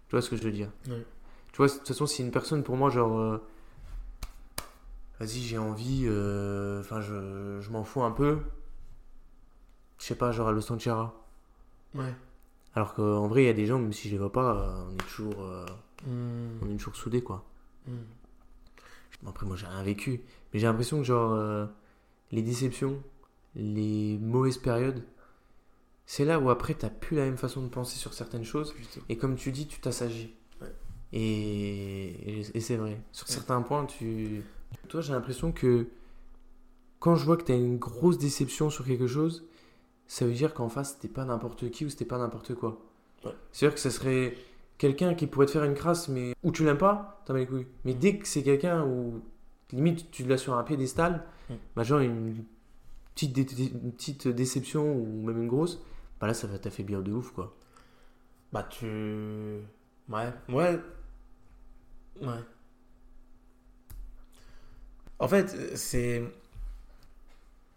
Tu vois ce que je veux dire? Tu vois, de toute façon, si une personne pour moi, genre. euh, Vas-y, j'ai envie. euh, Enfin, je, je m'en fous un peu. Je sais pas, genre, elle le sentira. Ouais. Alors qu'en vrai, il y a des gens, même si je les vois pas, euh, on est toujours, euh, Mm. on est toujours soudés, quoi. Mm. Bon, Après, moi, j'ai rien vécu. Mais j'ai l'impression que, genre, euh, les déceptions, les mauvaises périodes, c'est là où après, t'as plus la même façon de penser sur certaines choses. Putain. Et comme tu dis, tu t'assagis. Ouais. Et, c'est vrai. Sur Ouais. certains points, tu. Toi, j'ai l'impression que quand je vois que tu as une grosse déception sur quelque chose, ça veut dire qu'en face, c'était pas n'importe qui ou c'était pas n'importe quoi. Ouais. C'est-à-dire que ça serait quelqu'un qui pourrait te faire une crasse, mais où tu l'aimes pas, t'en mets les couilles. Mais dès que c'est quelqu'un où limite tu l'as sur un piédestal, Mm. bah, genre une petite, dé- dé- une petite déception ou même une grosse, bah là, ça va t'affaiblir de ouf, quoi. Bah, tu. Ouais. Ouais. Ouais. En fait, c'est.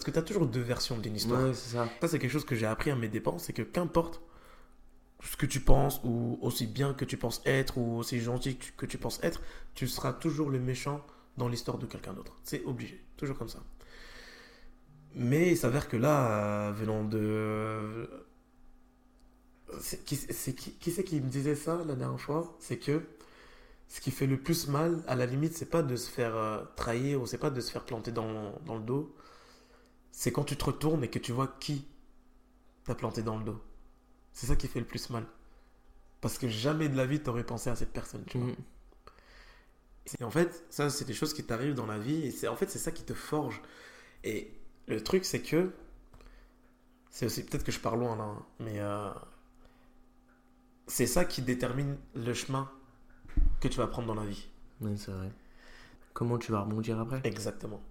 Parce que t'as toujours deux versions d'une histoire. Ouais, ça. Ça, c'est quelque chose que j'ai appris à mes dépens, c'est que qu'importe ce que tu penses, ou aussi bien que tu penses être, ou aussi gentil que tu, tu penses être, tu seras toujours le méchant dans l'histoire de quelqu'un d'autre. C'est obligé, toujours comme ça. Mais il s'avère que là, euh, venant de... C'est- Qui c'est qui, qui c'est qui me disait ça la dernière fois? C'est que ce qui fait le plus mal, à la limite, c'est pas de se faire euh, trahir ou c'est pas de se faire planter dans, dans le dos. C'est quand tu te retournes et que tu vois qui t'a planté dans le dos. C'est ça qui fait le plus mal. Parce que jamais de la vie t'aurais pensé à cette personne. Tu vois. Mm. Et en fait, ça, c'est des choses qui t'arrivent dans la vie. Et c'est en fait, c'est ça qui te forge. Et le truc, c'est que. C'est aussi. Peut-être que je parle loin là. hein, mais. euh, c'est ça qui détermine le chemin que tu vas prendre dans la vie. Ouais, c'est vrai. Comment tu vas rebondir après? Exactement.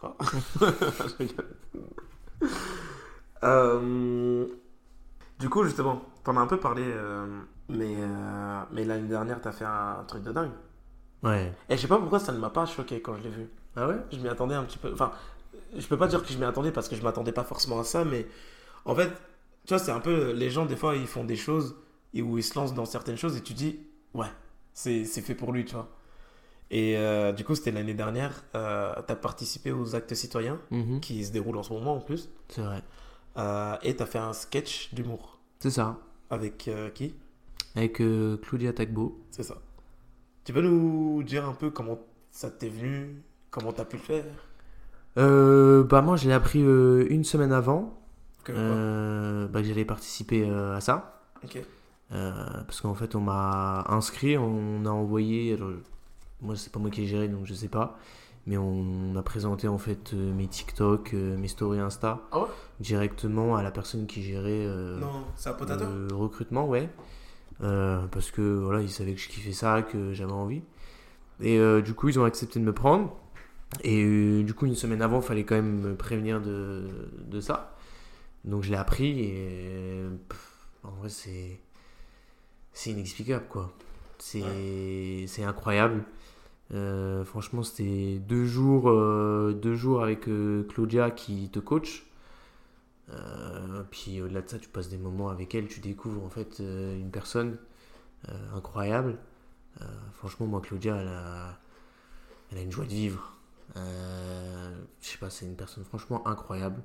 Trois. Je rigole. Euh, du coup, justement, t'en as un peu parlé, euh, mais, euh, mais l'année dernière, t'as fait un truc de dingue. Ouais. Et je sais pas pourquoi ça ne m'a pas choqué quand je l'ai vu. Ah ouais? Je m'y attendais un petit peu. Enfin, je peux pas dire que je m'y attendais parce que je m'attendais pas forcément à ça, mais en fait, tu vois, c'est un peu. Les gens, des fois, ils font des choses et où ils se lancent dans certaines choses et tu dis, ouais, c'est fait pour lui, tu vois. Et euh, du coup, c'était l'année dernière. Euh, tu as participé aux actes citoyens Mhm. qui se déroulent en ce moment en plus. C'est vrai. Euh, et tu as fait un sketch d'humour. C'est ça. Avec euh, qui? Avec Claudia Tagbo. C'est ça. Tu peux nous dire un peu comment ça t'est venu Comment t'as pu le faire? Bah moi, je l'ai appris une semaine avant Que- bah, j'allais participer à ça. Ok. Parce qu'en fait, on m'a inscrit, on a envoyé. Alors, moi, c'est pas moi qui ai géré, donc je sais pas. Mais on a présenté en fait euh, mes TikTok, euh, mes stories Insta Ah ouais? directement à la personne qui gérait euh, Non, le recrutement, ouais. Euh, parce que voilà, ils savaient que je kiffais ça, que j'avais envie. Et euh, du coup, ils ont accepté de me prendre. Et euh, du coup, une semaine avant, il fallait quand même me prévenir de, de ça. Donc je l'ai appris et pff, en vrai, c'est c'est inexplicable quoi. C'est c'est incroyable. Euh, franchement, c'était deux jours, euh, deux jours avec euh, Claudia qui te coach. Puis au-delà de ça, tu passes des moments avec elle, tu découvres en fait une personne incroyable. Franchement, moi, Claudia, elle a, elle a une joie de vivre. Je sais pas, c'est une personne franchement incroyable.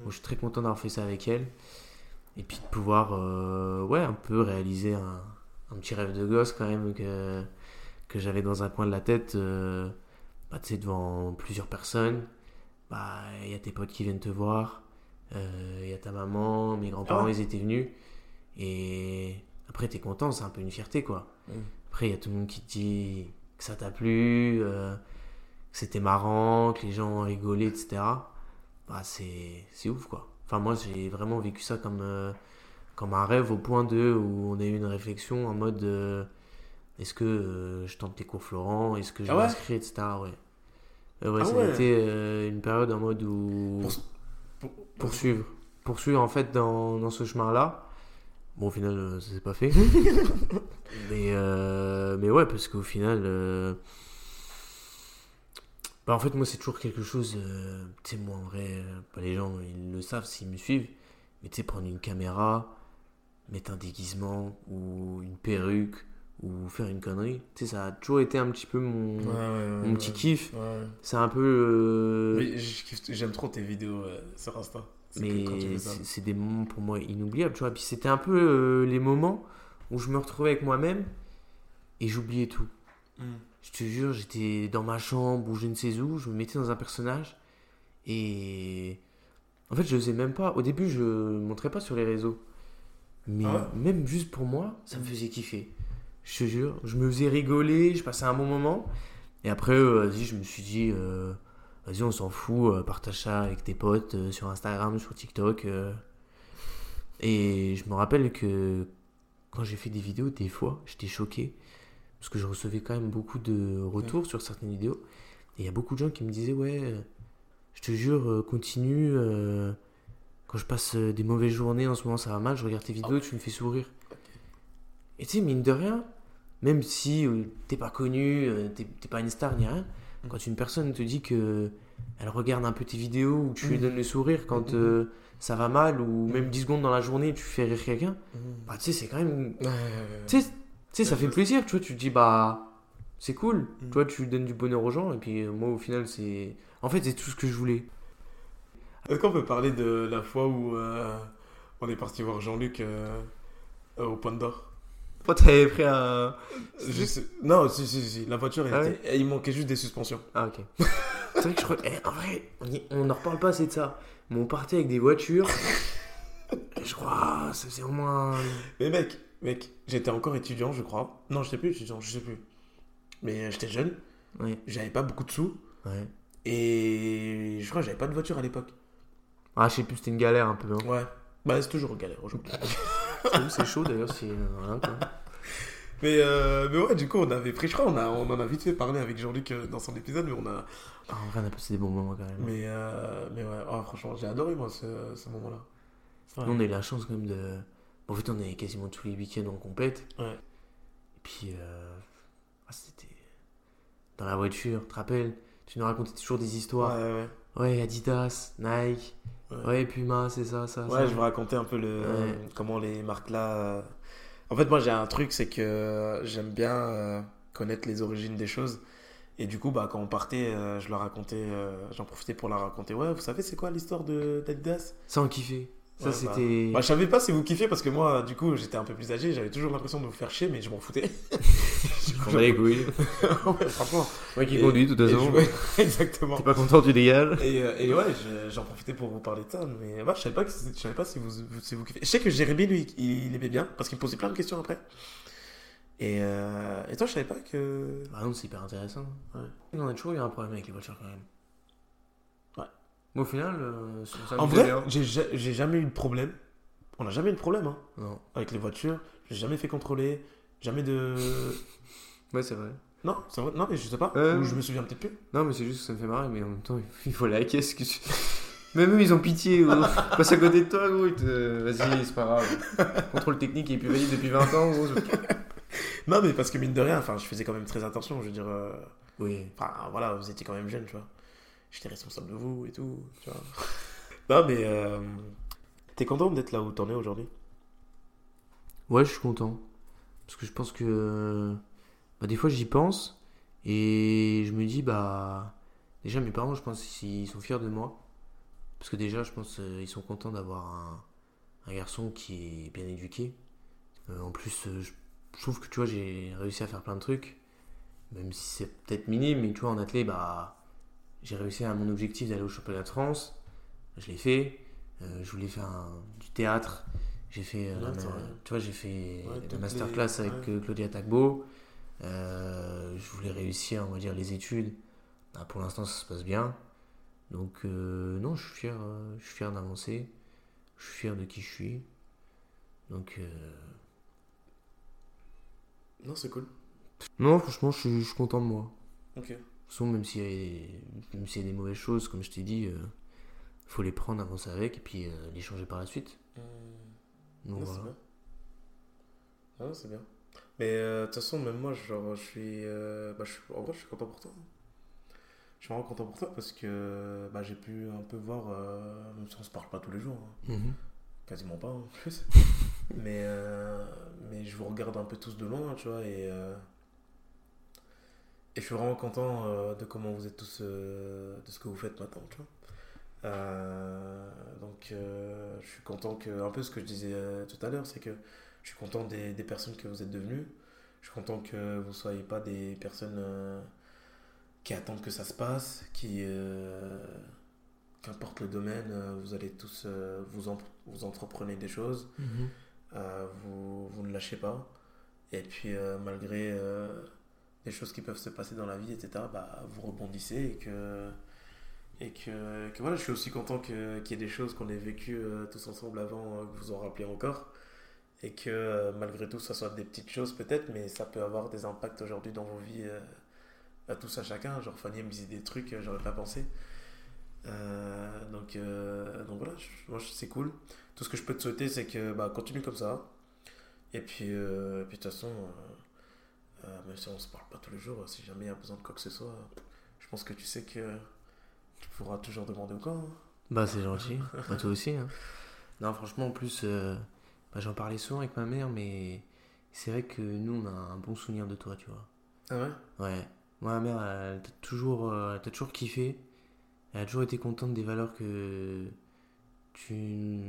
Moi, je suis très content d'avoir fait ça avec elle. Et puis de pouvoir, ouais, un peu réaliser un, un petit rêve de gosse quand même que, que j'avais dans un coin de la tête. euh, bah, tu sais, devant plusieurs personnes. Bah, il y a tes potes qui viennent te voir. euh, Il y a ta maman, mes grands-parents, Ah ils étaient venus. Et après, t'es content, c'est un peu une fierté, quoi. Mm. Après, il y a tout le monde qui te dit que ça t'a plu. euh, c'était marrant, que les gens rigolaient, etc. Bah, c'est c'est ouf, quoi. Enfin, moi, j'ai vraiment vécu ça comme, comme un rêve au point de où on a eu une réflexion en mode est-ce que euh, je tente tes cours Florent? Est-ce que je Ah ouais? m'inscris, etc. Ouais. Euh, ouais, Ah ça a été une période en mode où. Pour- pour- poursuivre. Poursuivre en fait dans, dans ce chemin-là. Bon, au final, euh, ça s'est pas fait. mais, mais ouais, parce qu'au final. bah, en fait, moi, c'est toujours quelque chose. euh, tu sais, moi, en vrai, euh, pas les gens, ils le savent s'ils me suivent. Mais tu sais, prendre une caméra, mettre un déguisement ou une perruque ou faire une connerie, tu sais, ça a toujours été un petit peu mon, Ouais, ouais, ouais, mon petit kiff. C'est un peu. euh, j'aime trop tes vidéos euh, sur Insta. Mais c'est c'est des moments pour moi inoubliables, tu vois. Puis c'était un peu euh, les moments où je me retrouvais avec moi-même et j'oubliais tout. Mm. Je te jure, j'étais dans ma chambre ou je ne sais où, je me mettais dans un personnage et en fait, je faisais même pas. Au début, je montrais pas sur les réseaux, mais Ah ouais? même juste pour moi, ça me faisait kiffer. Je te jure, je me faisais rigoler, je passais un bon moment. Et après, euh, vas-y, je me suis dit, euh, vas-y, on s'en fout, euh, partage ça avec tes potes sur Instagram, sur TikTok. Et je me rappelle que quand j'ai fait des vidéos, des fois, j'étais choqué. Parce que je recevais quand même beaucoup de retours sur certaines vidéos. Et il y a beaucoup de gens qui me disaient, ouais, je te jure, continue. quand je passe des mauvaises journées, en ce moment ça va mal, je regarde tes vidéos, tu me fais sourire. Et tu sais, mine de rien, même si euh, t'es pas connu, euh, t'es t'es pas une star ni rien, Mm. quand une personne te dit que elle regarde un peu tes vidéos ou tu lui Mm. donnes le sourire quand euh, ça va mal ou Mm. même 10 secondes dans la journée tu fais rire quelqu'un, bah tu sais, c'est quand même. Tu sais, ça fait plaisir, tu vois, tu te dis bah c'est cool, tu vois, tu donnes du bonheur aux gens et puis moi au final c'est. En fait, c'est tout ce que je voulais. Est-ce qu'on peut parler de la fois où on est parti voir Jean-Luc au Point d'Or? Toi, t'avais pris un. Je sais- Non, si, si, si. La voiture, elle Ah était- il manquait juste des suspensions. Ah, ok. c'est vrai que je crois. eh, en vrai, on y- on n'en reparle pas assez de ça. Mais on partait avec des voitures. Je crois, ça faisait au moins. Mais mec, mec, j'étais encore étudiant, je crois. Non, j'étais plus étudiant, je sais plus. Mais euh, j'étais jeune, Ouais, j'avais pas beaucoup de sous. ouais. Et je crois que j'avais pas de voiture à l'époque. Ah, je sais plus, c'était une galère un peu. Hein. Ouais. Bah, c'est toujours galère aujourd'hui. c'est chaud d'ailleurs, c'est. Voilà, quoi. mais, euh, mais ouais, du coup, on avait pris, je crois, on, a, on en a vite fait parler avec Jean-Luc euh, dans son épisode, mais on a. Ah, en vrai, on a passé des bons moments quand même. Mais, euh, mais ouais, oh, franchement, j'ai adoré, moi, ce, ce moment-là. Ouais. Nous, on a eu la chance quand même de. En fait, on est quasiment tous les week-ends en compète. Ouais. Et puis, euh... ah, c'était. Dans la voiture, tu te rappelles? Tu nous racontais toujours des Ouais, histoires. ouais. Ouais, Adidas, Nike. Ouais. Puma, c'est ça, ça. Ouais, ça. je vous racontais un peu le, comment les marques là. euh, En fait, moi j'ai un truc, c'est que j'aime bien euh, connaître les origines des choses. Et du coup, bah, quand on partait, euh, je leur racontais, euh, j'en profitais pour leur raconter. Ouais, vous savez, c'est quoi l'histoire de d'Adidas? Ça, on kiffait. Ça, Ouais, c'était. bah, Je savais pas si vous kiffiez parce que moi, du coup, j'étais un peu plus âgé, j'avais toujours l'impression de vous faire chier, mais je m'en foutais. On va les couilles. Ouais, franchement. Moi qui conduis, de toute façon. je- exactement. T'es pas content, dégages. Et, euh, et ouais, je- j'en profitais pour vous parler de ça, mais ouais, je savais pas, que je savais pas si vous, si vous kiffez. Je sais que Jérémy, lui, il, il aimait bien, parce qu'il me posait plein de questions après. Et, euh, et toi, je savais pas que... Bah non, c'est hyper intéressant. Ouais. On a toujours eu un problème avec les voitures quand même. Ouais. Mais au final, euh, ça En vrai, j'ai jamais eu de problème. On n'a jamais eu de problème hein, Non. avec les voitures. J'ai jamais fait contrôler, jamais de... Ouais, c'est vrai. Non, c'est vrai, non, mais je sais pas, Euh. ou je me souviens peut-être plus. Non, mais c'est juste que ça me fait marrer, mais en même temps, il faut la caisse. Que tu... Même eux, ils ont pitié. gros. Passe à côté de toi, gros. ils te- Vas-y, c'est pas grave. Contrôle technique est plus valide depuis 20 ans, gros. Non, mais parce que mine de rien, enfin, je faisais quand même très attention, je veux dire... euh, Oui. Enfin, voilà, vous étiez quand même jeune, tu vois. J'étais responsable de vous et tout, tu vois. non, mais... euh, T'es content d'être là où t'en es aujourd'hui? Ouais, je suis content. Parce que je pense que. Bah, des fois, j'y pense. Et je me dis, bah. Déjà, mes parents, je pense qu'ils sont fiers de moi. Parce que déjà, je pense qu'ils sont contents d'avoir un, un garçon qui est bien éduqué. Euh, en plus, euh, je, je trouve que tu vois, j'ai réussi à faire plein de trucs. Même si c'est peut-être minime, mais tu vois, en athlète, bah. J'ai réussi à mon objectif d'aller au championnat de France. Je l'ai fait. Euh, je voulais faire un- du théâtre. J'ai fait, euh, Ouais, tu vois, j'ai fait Ouais, la masterclass les- avec ouais. euh, Claudia Tagbo. Euh, je voulais réussir, on va dire, les études. bah, pour l'instant, ça se passe bien. Donc, euh, non, je suis fier, euh, je suis fier d'avancer. Je suis fier de qui je suis. Donc, Non, c'est cool. non, franchement, je suis, je suis content de moi. Ok. De toute façon, même s'il y, a des- même s'il y a des mauvaises choses, comme je t'ai dit, il faut les prendre, avancer avec et puis euh, les changer par la suite. Donc, Non, c'est voilà. bien. Ah, c'est bien. Mais euh, de toute façon, même moi, genre, je suis, euh, bah, je suis. En vrai, je suis content pour toi. Je suis vraiment content pour toi parce que bah, j'ai pu un peu voir, euh, même si on se parle pas tous les jours, hein, Mhm. quasiment pas en plus. mais, mais je vous regarde un peu tous de loin, tu vois, et, et je suis vraiment content euh, de comment vous êtes tous, euh, de ce que vous faites maintenant, tu vois. Euh, donc, je suis content que, un peu ce que je disais tout à l'heure, c'est que je suis content des, des personnes que vous êtes devenues. Je suis content que vous soyez pas des personnes euh, qui attendent que ça se passe, qui, euh, qu'importe le domaine, euh, vous allez tous euh, vous, en- vous entreprenez des choses, Mhm. vous, vous ne lâchez pas. Et puis, malgré des choses qui peuvent se passer dans la vie, etc., bah, vous rebondissez et que. Et que, que voilà, je suis aussi content qu'il y ait des choses qu'on ait vécues euh, tous ensemble avant, euh, que vous en rappelez encore. Et que euh, malgré tout, ça soit des petites choses peut-être, mais ça peut avoir des impacts aujourd'hui dans vos vies, euh, à tous à chacun. Genre, Fanny me disait des trucs, euh, j'aurais pas pensé. Euh, donc, donc voilà, je- moi c'est cool. Tout ce que je peux te souhaiter, c'est que bah, continue comme ça. Et puis, et puis de toute façon, même si on se parle pas tous les jours, si jamais il y a besoin de quoi que ce soit, je pense que tu sais que tu pourras toujours demander au camp. hein. Bah, c'est gentil. Bah, toi aussi. hein. Non, franchement, en plus, bah, j'en parlais souvent avec ma mère, mais c'est vrai que nous, on a un bon souvenir de toi, tu vois. Ah ouais? Ouais. Moi, ma mère, elle t'a toujours, euh, elle t'a toujours kiffé. Elle a toujours été contente des valeurs que tu,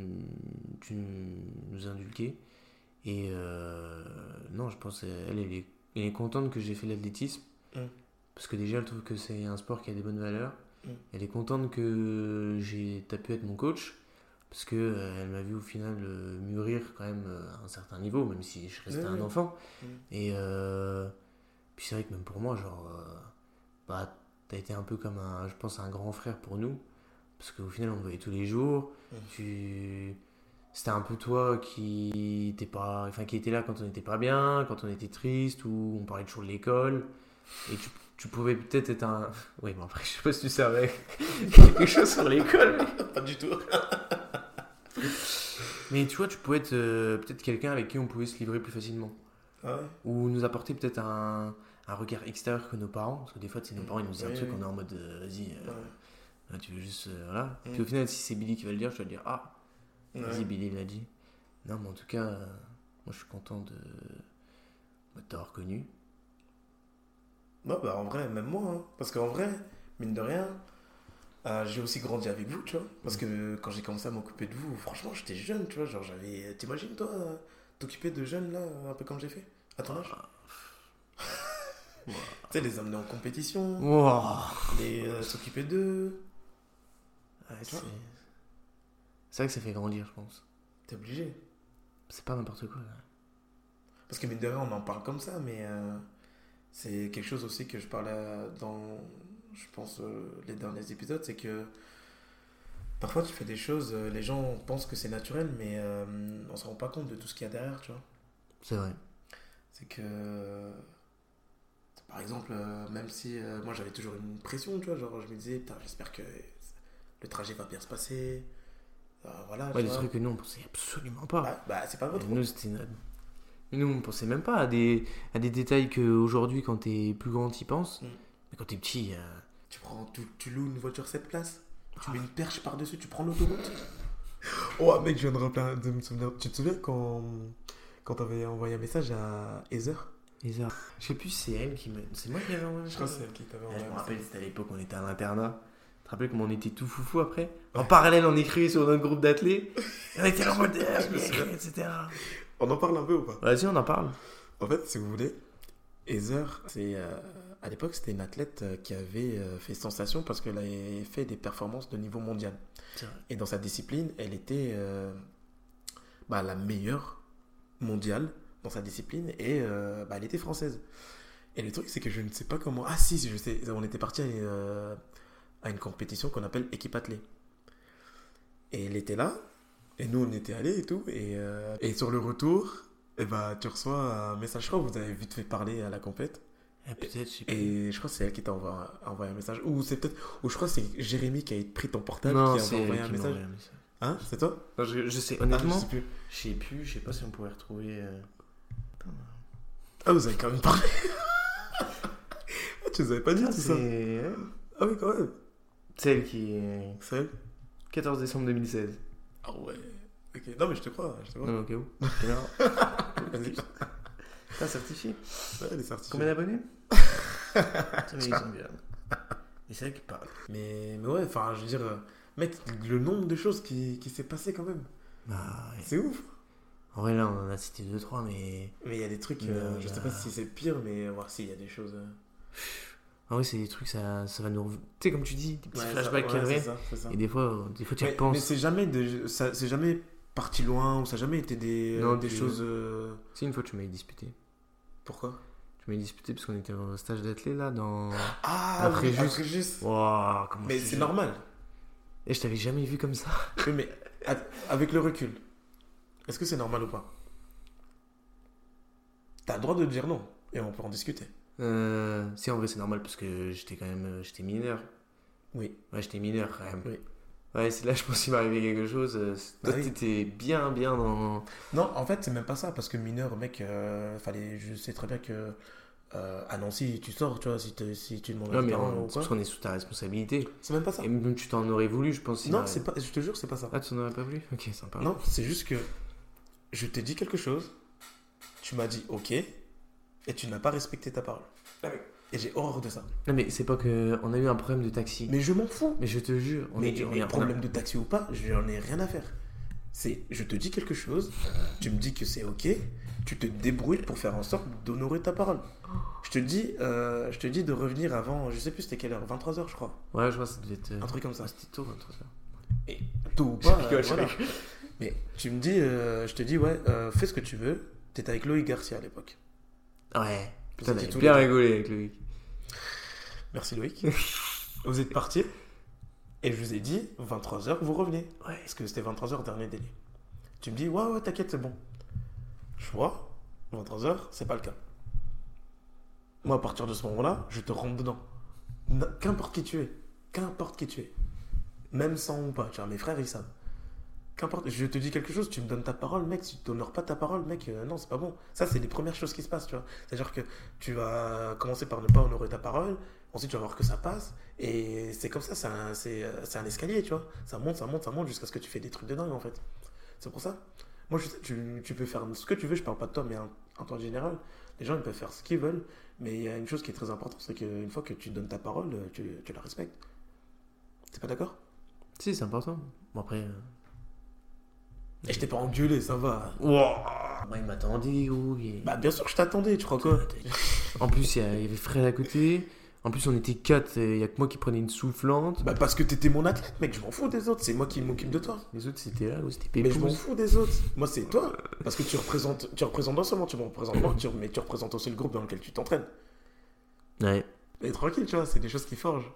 tu nous inculquais. Et euh, non, je pense elle, elle est, elle est contente que j'ai fait l'athlétisme. Mm. Parce que déjà, elle trouve que c'est un sport qui a des bonnes valeurs. Mm. Elle est contente que j'ai, t'as pu être mon coach. Parce que euh, elle m'a vu au final euh, mûrir quand même euh, à un certain niveau, même si je restais un enfant. Mm. Et puis c'est vrai que même pour moi, genre, bah, t'as été un peu comme un, je pense, un grand frère pour nous. Parce qu'au final, on te voyait tous les jours. Mm. Tu... C'était un peu toi qui était, pas... enfin, qui était là quand on n'était pas bien, quand on était triste, ou on parlait toujours de l'école. Et tu, tu pouvais peut-être être un. Oui, bon, après, je sais pas si tu savais quelque chose sur l'école. mais- Pas du tout. Mais tu vois, tu pouvais être euh, peut-être quelqu'un avec qui on pouvait se livrer plus facilement. Ah ouais ou nous apporter peut-être un, un regard extérieur que nos parents. Parce que des fois, sais, nos parents, ils nous disent un Oui, truc, oui. on est en mode, euh, vas-y, euh, Ouais. là, tu veux juste, voilà. Mm. Puis au final, si c'est Billy qui va le dire, je vais dire, ah, Ouais. vas-y, Billy l'a dit. Non, mais en tout cas, moi, je suis content de, de t'avoir connu. Non, bah en vrai, même moi. hein. Parce qu'en vrai, mine de rien, euh, j'ai aussi grandi avec vous, tu vois. Parce que quand j'ai commencé à m'occuper de vous, franchement, j'étais jeune, tu vois. Genre, j'avais. T'imagines, toi, euh, t'occuper de jeunes, là, un peu comme j'ai fait À ton âge? Tu sais, les amener en compétition, Wow. les euh, s'occuper d'eux. Ouais, Tu c'est c'est vrai que ça fait grandir, je pense. T'es obligé. C'est pas n'importe quoi. là. Parce que mine de rien, on en parle comme ça, mais euh, c'est quelque chose aussi que je parlais dans, je pense, euh, les derniers épisodes, c'est que parfois tu fais des choses, euh, les gens pensent que c'est naturel, mais euh, on se rend pas compte de tout ce qu'il y a derrière, tu vois. C'est vrai. C'est que, par exemple, euh, même si moi j'avais toujours une pression, tu vois, genre je me disais, putain, j'espère que le trajet va bien se passer. Voilà, Ouais, des vois. trucs que nous, on pensait absolument pas. Bah, bah, c'est pas votre Nous, c'était Nous, on pensait même pas à des, à des détails qu'aujourd'hui, quand t'es plus grand, t'y penses. Mm. Quand t'es petit, euh, Tu, prends, tu, tu loues une voiture 7 places, tu Ah. mets une perche par-dessus, tu prends l'autoroute. Oh mec, je viens de, de me souvenir. Tu te souviens quand, quand t'avais envoyé un message à Heather? Arts. Je sais plus si c'est elle qui me. C'est moi qui avais envoyé Je crois que c'est elle qui t'avait Ouais, envoyé Je me rappelle, message. c'était à l'époque, on était à l'internat. Tu te rappelles comment on était tout foufou après? En parallèle, on écrivait sur notre groupe d'athlètes. On était en mode, me souviens. etc. On en parle un peu ou pas? Vas-y, on en parle. En fait, si vous voulez, Heather, c'est, euh, à l'époque, c'était une athlète euh, qui avait euh, fait sensation parce qu'elle avait fait des performances de niveau mondial. Et dans sa discipline, elle était euh, bah, la meilleure mondiale dans sa discipline et euh, bah, elle était française. Et le truc, c'est que je ne sais pas comment. Ah, si, je sais. On était parti à, une, euh, à une compétition qu'on appelle équipe athlée. Et elle était là. Et nous, on était allés et tout. Et, et sur le retour, eh ben, tu reçois un message. Je crois que vous avez vite fait parler à la compète. Ah. Et je crois que c'est elle qui t'a envoyé, envoyé un message. Ou c'est peut-être. Ou je crois que c'est Jérémy qui a pris ton portable Non, qui a envoyé un qui message. envoyé un message. Hein C'est toi? Non, je, je sais, Ah, honnêtement, je sais plus. je sais plus, je sais pas si on pourrait retrouver. euh, Ah, vous avez quand même parlé. ah, tu nous avais pas dit Ah, tout ça. Ah oui, quand même. celle qui est C'est elle 14 décembre 2016. Ah ouais. Ok. Non, mais je te crois. Je te crois. Non, où. T'as certifié Ouais, elle est certifiée. Combien d'abonnés ils sont bien. Et c'est vrai qu'ils parlent. Mais, mais ouais, enfin, je veux dire, euh, mec, le nombre de choses qui, qui s'est passé quand même. Bah, ouais. C'est ouf. En vrai, là, on en a cité 2-3, mais. Mais il y a des trucs, euh, euh, je sais pas si c'est pire, mais voir s'il y a des choses. euh, En vrai, c'est des trucs, ça, ça va nous. rev- Tu sais, comme tu dis, des petits ouais, flashbacks ça- qui ouais, reviennent. c'est ça, c'est ça. Et des fois, des fois tu y Mais, mais repenses. c'est jamais, de- ça- c'est jamais parti loin ou ça n'a jamais été des, Non, des tu- choses. euh, Si, une fois, tu m'avais disputé. Pourquoi? Tu m'avais disputé parce qu'on était au stage d'athlète là, dans. Ah, Après oui, juste- juste. Comment Mais c'est normal. Et je t'avais jamais vu comme ça. Oui, mais avec le recul, est-ce que c'est normal ou pas? T'as le droit de dire non et on peut en discuter. Euh, si, en vrai, c'est normal parce que j'étais quand même. euh, J'étais mineur. Oui. Ouais, j'étais mineur quand même. Oui. Ouais, c'est là, je pense qu'il m'est arrivé quelque chose. euh, Bah Toi, oui. t'étais bien, bien dans. Non, en fait, c'est même pas ça, parce que mineur, mec, euh, fallait, je sais très bien que euh, à Nancy, tu sors, tu vois, si, si tu demandes Non, mais on- ou quoi. parce qu'on est sous ta responsabilité. C'est même pas ça. Et même tu t'en aurais voulu, je pense. Non, c'est pas, je te jure, c'est pas ça. Ah, tu n'en aurais pas voulu? Ok, sympa. Non, c'est juste que je t'ai dit quelque chose, tu m'as dit ok, et tu n'as pas respecté ta parole. Et j'ai horreur de ça. Non, mais c'est pas que. On a eu un problème de taxi. Mais, Mais je m'en fous. je te jure, on mais est on mais a- problème de taxi ou pas, j'en ai rien à faire. C'est, je te dis quelque chose, tu me dis que c'est ok, tu te débrouilles pour faire en sorte d'honorer ta parole. Je te dis, euh, je te dis de revenir avant, je sais plus c'était quelle heure, 23h je crois, Ouais, je vois, ça devait être. un truc comme ça. C'était tôt, 23h. Et tôt ou pas, euh, voilà. Mais tu me dis, euh, je te dis ouais, euh, fais ce que tu veux. T'étais avec Loïc Garcia à l'époque. Ouais. Putain, tous bien rigolé avec Loïc. Merci Loïc. vous êtes partis et je vous ai dit 23h vous revenez. Ouais. Parce que c'était 23h dernier délai. Tu me dis ouais ouais t'inquiète c'est bon. Je vois 23h c'est pas le cas. Moi à partir de ce moment-là je te rentre dedans. Qu'importe qui tu es, qu'importe qui tu es, même sans ou pas. Tu vois mes frères ils savent. Je te dis quelque chose, tu me donnes ta parole, mec. Si tu t'honores pas ta parole, mec, euh, non, c'est pas bon. Ça, c'est les premières choses qui se passent, tu vois. C'est-à-dire que tu vas commencer par ne pas honorer ta parole, ensuite tu vas voir que ça passe, et c'est comme ça, c'est un, euh, escalier, tu vois. Ça monte, ça monte, ça monte jusqu'à ce que tu fais des trucs de dingue, en fait. C'est pour ça. Moi, je sais, tu, peux faire ce que tu veux, je parle pas de toi, mais en, temps général, les gens, ils peuvent faire ce qu'ils veulent, mais il y a une chose qui est très importante, c'est qu'une fois que tu donnes ta parole, euh, tu, la respectes. T'es pas d'accord? Si, c'est important. Bon, après. Et je t'ai pas engueulé, ça va. Moi, il m'attendait, gros. il- Bah, bien sûr que je t'attendais, tu crois quoi En plus, il y a- il y avait Fred à côté. En plus, on était quatre. et Il y a que moi qui prenais une soufflante. Bah parce que t'étais mon athlète, mec, je m'en fous des autres, c'est moi qui m'occupe de toi. Les autres, c'était là, gros, c'était Mais je m'en Pépouze. fous des autres. Moi c'est toi. Parce que tu représentes, tu représentes non seulement tu me représentes moi, tu- mais tu représentes aussi le groupe dans lequel tu t'entraînes. Ouais. Et tranquille, tu vois, c'est des choses qui forgent.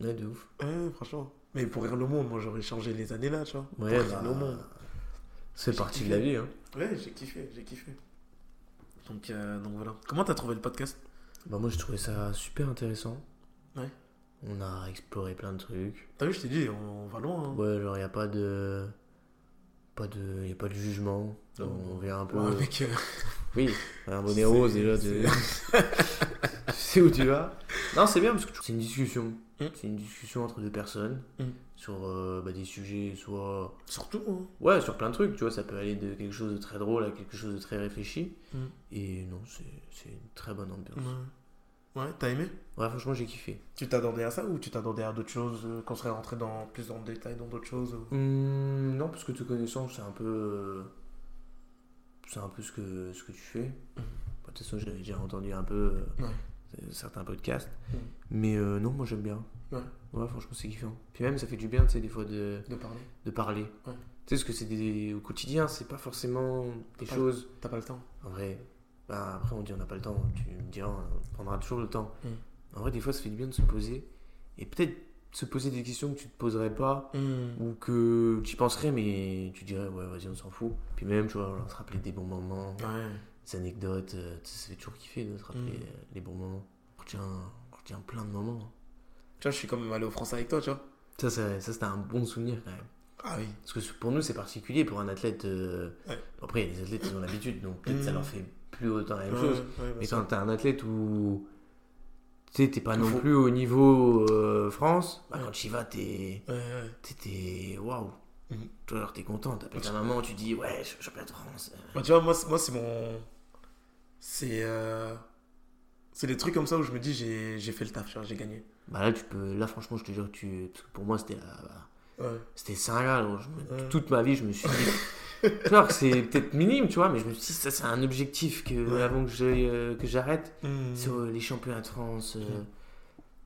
Ouais, de ouf. Ouais, franchement. Mais pour rire le monde, moi j'aurais changé les années là, tu vois. Ouais, pour rire bah, le monde. C'est parti de la vie, hein. Ouais, j'ai kiffé, j'ai kiffé. Donc, euh, donc voilà. Comment t'as trouvé le podcast? Bah, moi, je trouvais ça super intéressant. Ouais. On a exploré plein de trucs. T'as vu, je t'ai dit, on, on va loin. hein. Ouais, genre, n'y a pas de. Pas de. Y a pas de jugement. Oh. On vient un peu. Ouais, mec, euh, Oui, un bonnet rose, déjà, sais où tu vas. Non, c'est bien parce que c'est une discussion. Mm. C'est une discussion entre deux personnes Mm. sur euh, bah, des sujets, soit. surtout. hein. Ouais, sur plein de trucs, tu vois, ça peut aller de quelque chose de très drôle à quelque chose de très réfléchi. Mm. Et non, c'est une très bonne ambiance. Ouais, ouais t'as aimé? Ouais, franchement, j'ai kiffé. Tu t'attendais à ça ou tu t'attendais à d'autres choses, euh, qu'on serait rentré dans, plus dans le détail dans d'autres choses ou- non, parce que te connaissant, c'est un peu. euh, C'est un peu ce que, ce que tu fais. Bah, De toute façon, j'avais déjà entendu un peu euh, Ouais. Euh, certains podcasts. Mm. Mais euh, non, moi j'aime bien. Ouais. Ouais, franchement, c'est kiffant. Puis même, ça fait du bien, tu sais, des fois de, de parler de parler. Ouais. Tu sais, parce que c'est des, au quotidien, c'est pas forcément des Pas- choses. T'as pas le temps En vrai, bah, après, on dit on n'a pas le temps. Tu me diras, on prendra toujours le temps. Mm. En vrai, des fois, ça fait du bien de se poser. Et peut-être se poser des questions que tu te poserais pas. Hmm. Ou que tu y penserais, mais tu dirais, ouais, vas-y, on s'en fout. Puis même, tu vois, on se rappeler des bons moments, Ouais. Des anecdotes. euh, ça fait toujours kiffer de se rappeler Mm. euh, les bons moments. On retient, on retient plein de moments. Tu vois, je suis quand même allé au France avec toi, tu vois. Ça, ça, ça c'était un bon souvenir quand même. Ah oui. Parce que pour nous, c'est particulier pour un athlète. euh, Ouais. Après, il y a des athlètes qui ont l'habitude, donc peut-être ça Mm. leur fait plus autant la même Ouais, chose. ouais, Mais quand t'es un athlète où tu sais, t'es pas non faut- plus au niveau euh, France, bah, quand tu y vas, t'es. Ouais, ouais. t'es-. Waouh! Mhm. Toi, alors t'es content, t'appelles ta maman, tu dis, ouais, je suis champion de France. Bah, tu vois, moi c'est mon. C'est. euh, C'est des trucs comme ça où je me dis, j'ai j'ai fait le taf, j'ai gagné. Bah là, tu peux. Là, franchement, je te jure, que tu. Parce que pour moi, c'était. la- bah, Ouais. C'était Saint-Gall. Je Ouais. Toute ma vie, je me suis dit. c'est peut-être minime, tu vois, mais je me suis dit, ça, c'est un objectif que, Ouais. avant que j'aille, euh, que j'arrête. Hmm. Sur euh, les championnats de France. euh,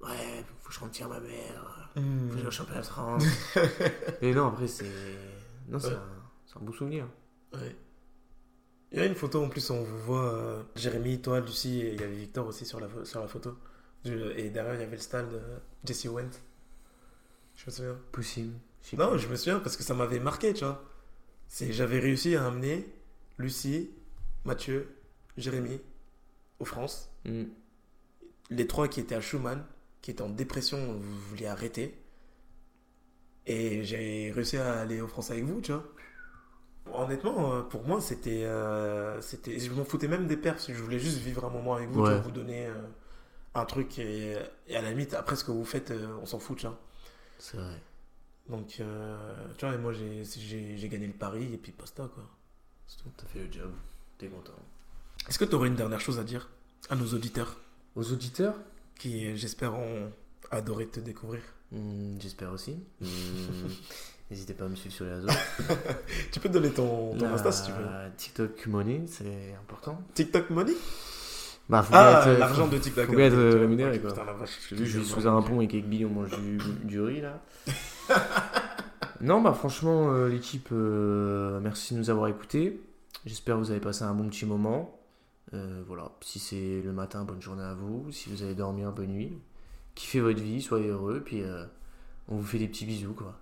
Ouais, faut que je retire ma mère. Hmm. Faut que j'aille au championnat de France. Et non, après, c'est. Non, c'est un, c'est un beau souvenir. Ouais. Il y a une photo en plus, on vous voit euh, Jérémy, toi, Lucie, et il y avait Victor aussi sur la, sur la photo. Et derrière, il y avait le stade de Jesse Went. Je me souviens. Possible. Je Non, pas. je me souviens parce que ça m'avait marqué, tu vois. C'est, j'avais réussi à amener Lucie, Mathieu, Jérémy aux France. Mm. Les trois qui étaient à Schumann, qui étaient en dépression, vous vouliez arrêter. Et j'ai réussi à aller aux France avec vous, tu vois. Honnêtement, euh, pour moi, c'était. euh, c'était je m'en foutais même des perfs. Je voulais juste vivre un moment avec vous, Ouais. vous donner euh, un truc. Et, et à la limite, après ce que vous faites, euh, on s'en fout. C'est vrai. Donc, tu vois, et moi, j'ai, gagné le pari et puis basta, quoi. C'est tout. T'as fait le job. T'es content. Est-ce que tu aurais une dernière chose à dire à nos auditeurs? Aux auditeurs? Qui, j'espère, ont adoré te découvrir Mm, J'espère aussi. Mm, N'hésitez pas à me suivre sur les réseaux. Tu peux te donner ton, ton Insta si tu veux. TikTok Money, c'est important. TikTok Money Bah, faut Ah, l'argent de TikTok. faut bien être, rémunéré, quoi. putain, la vache, je suis sous un pont et qu'avec Billy on mange du, du riz là. non, bah franchement, euh, l'équipe, euh, merci de nous avoir écoutés. J'espère que vous avez passé un bon petit moment. Euh, voilà, si c'est le matin, bonne journée à vous. Si vous allez dormir, bonne nuit. Kiffez votre vie, soyez heureux. Puis on vous fait des petits bisous quoi.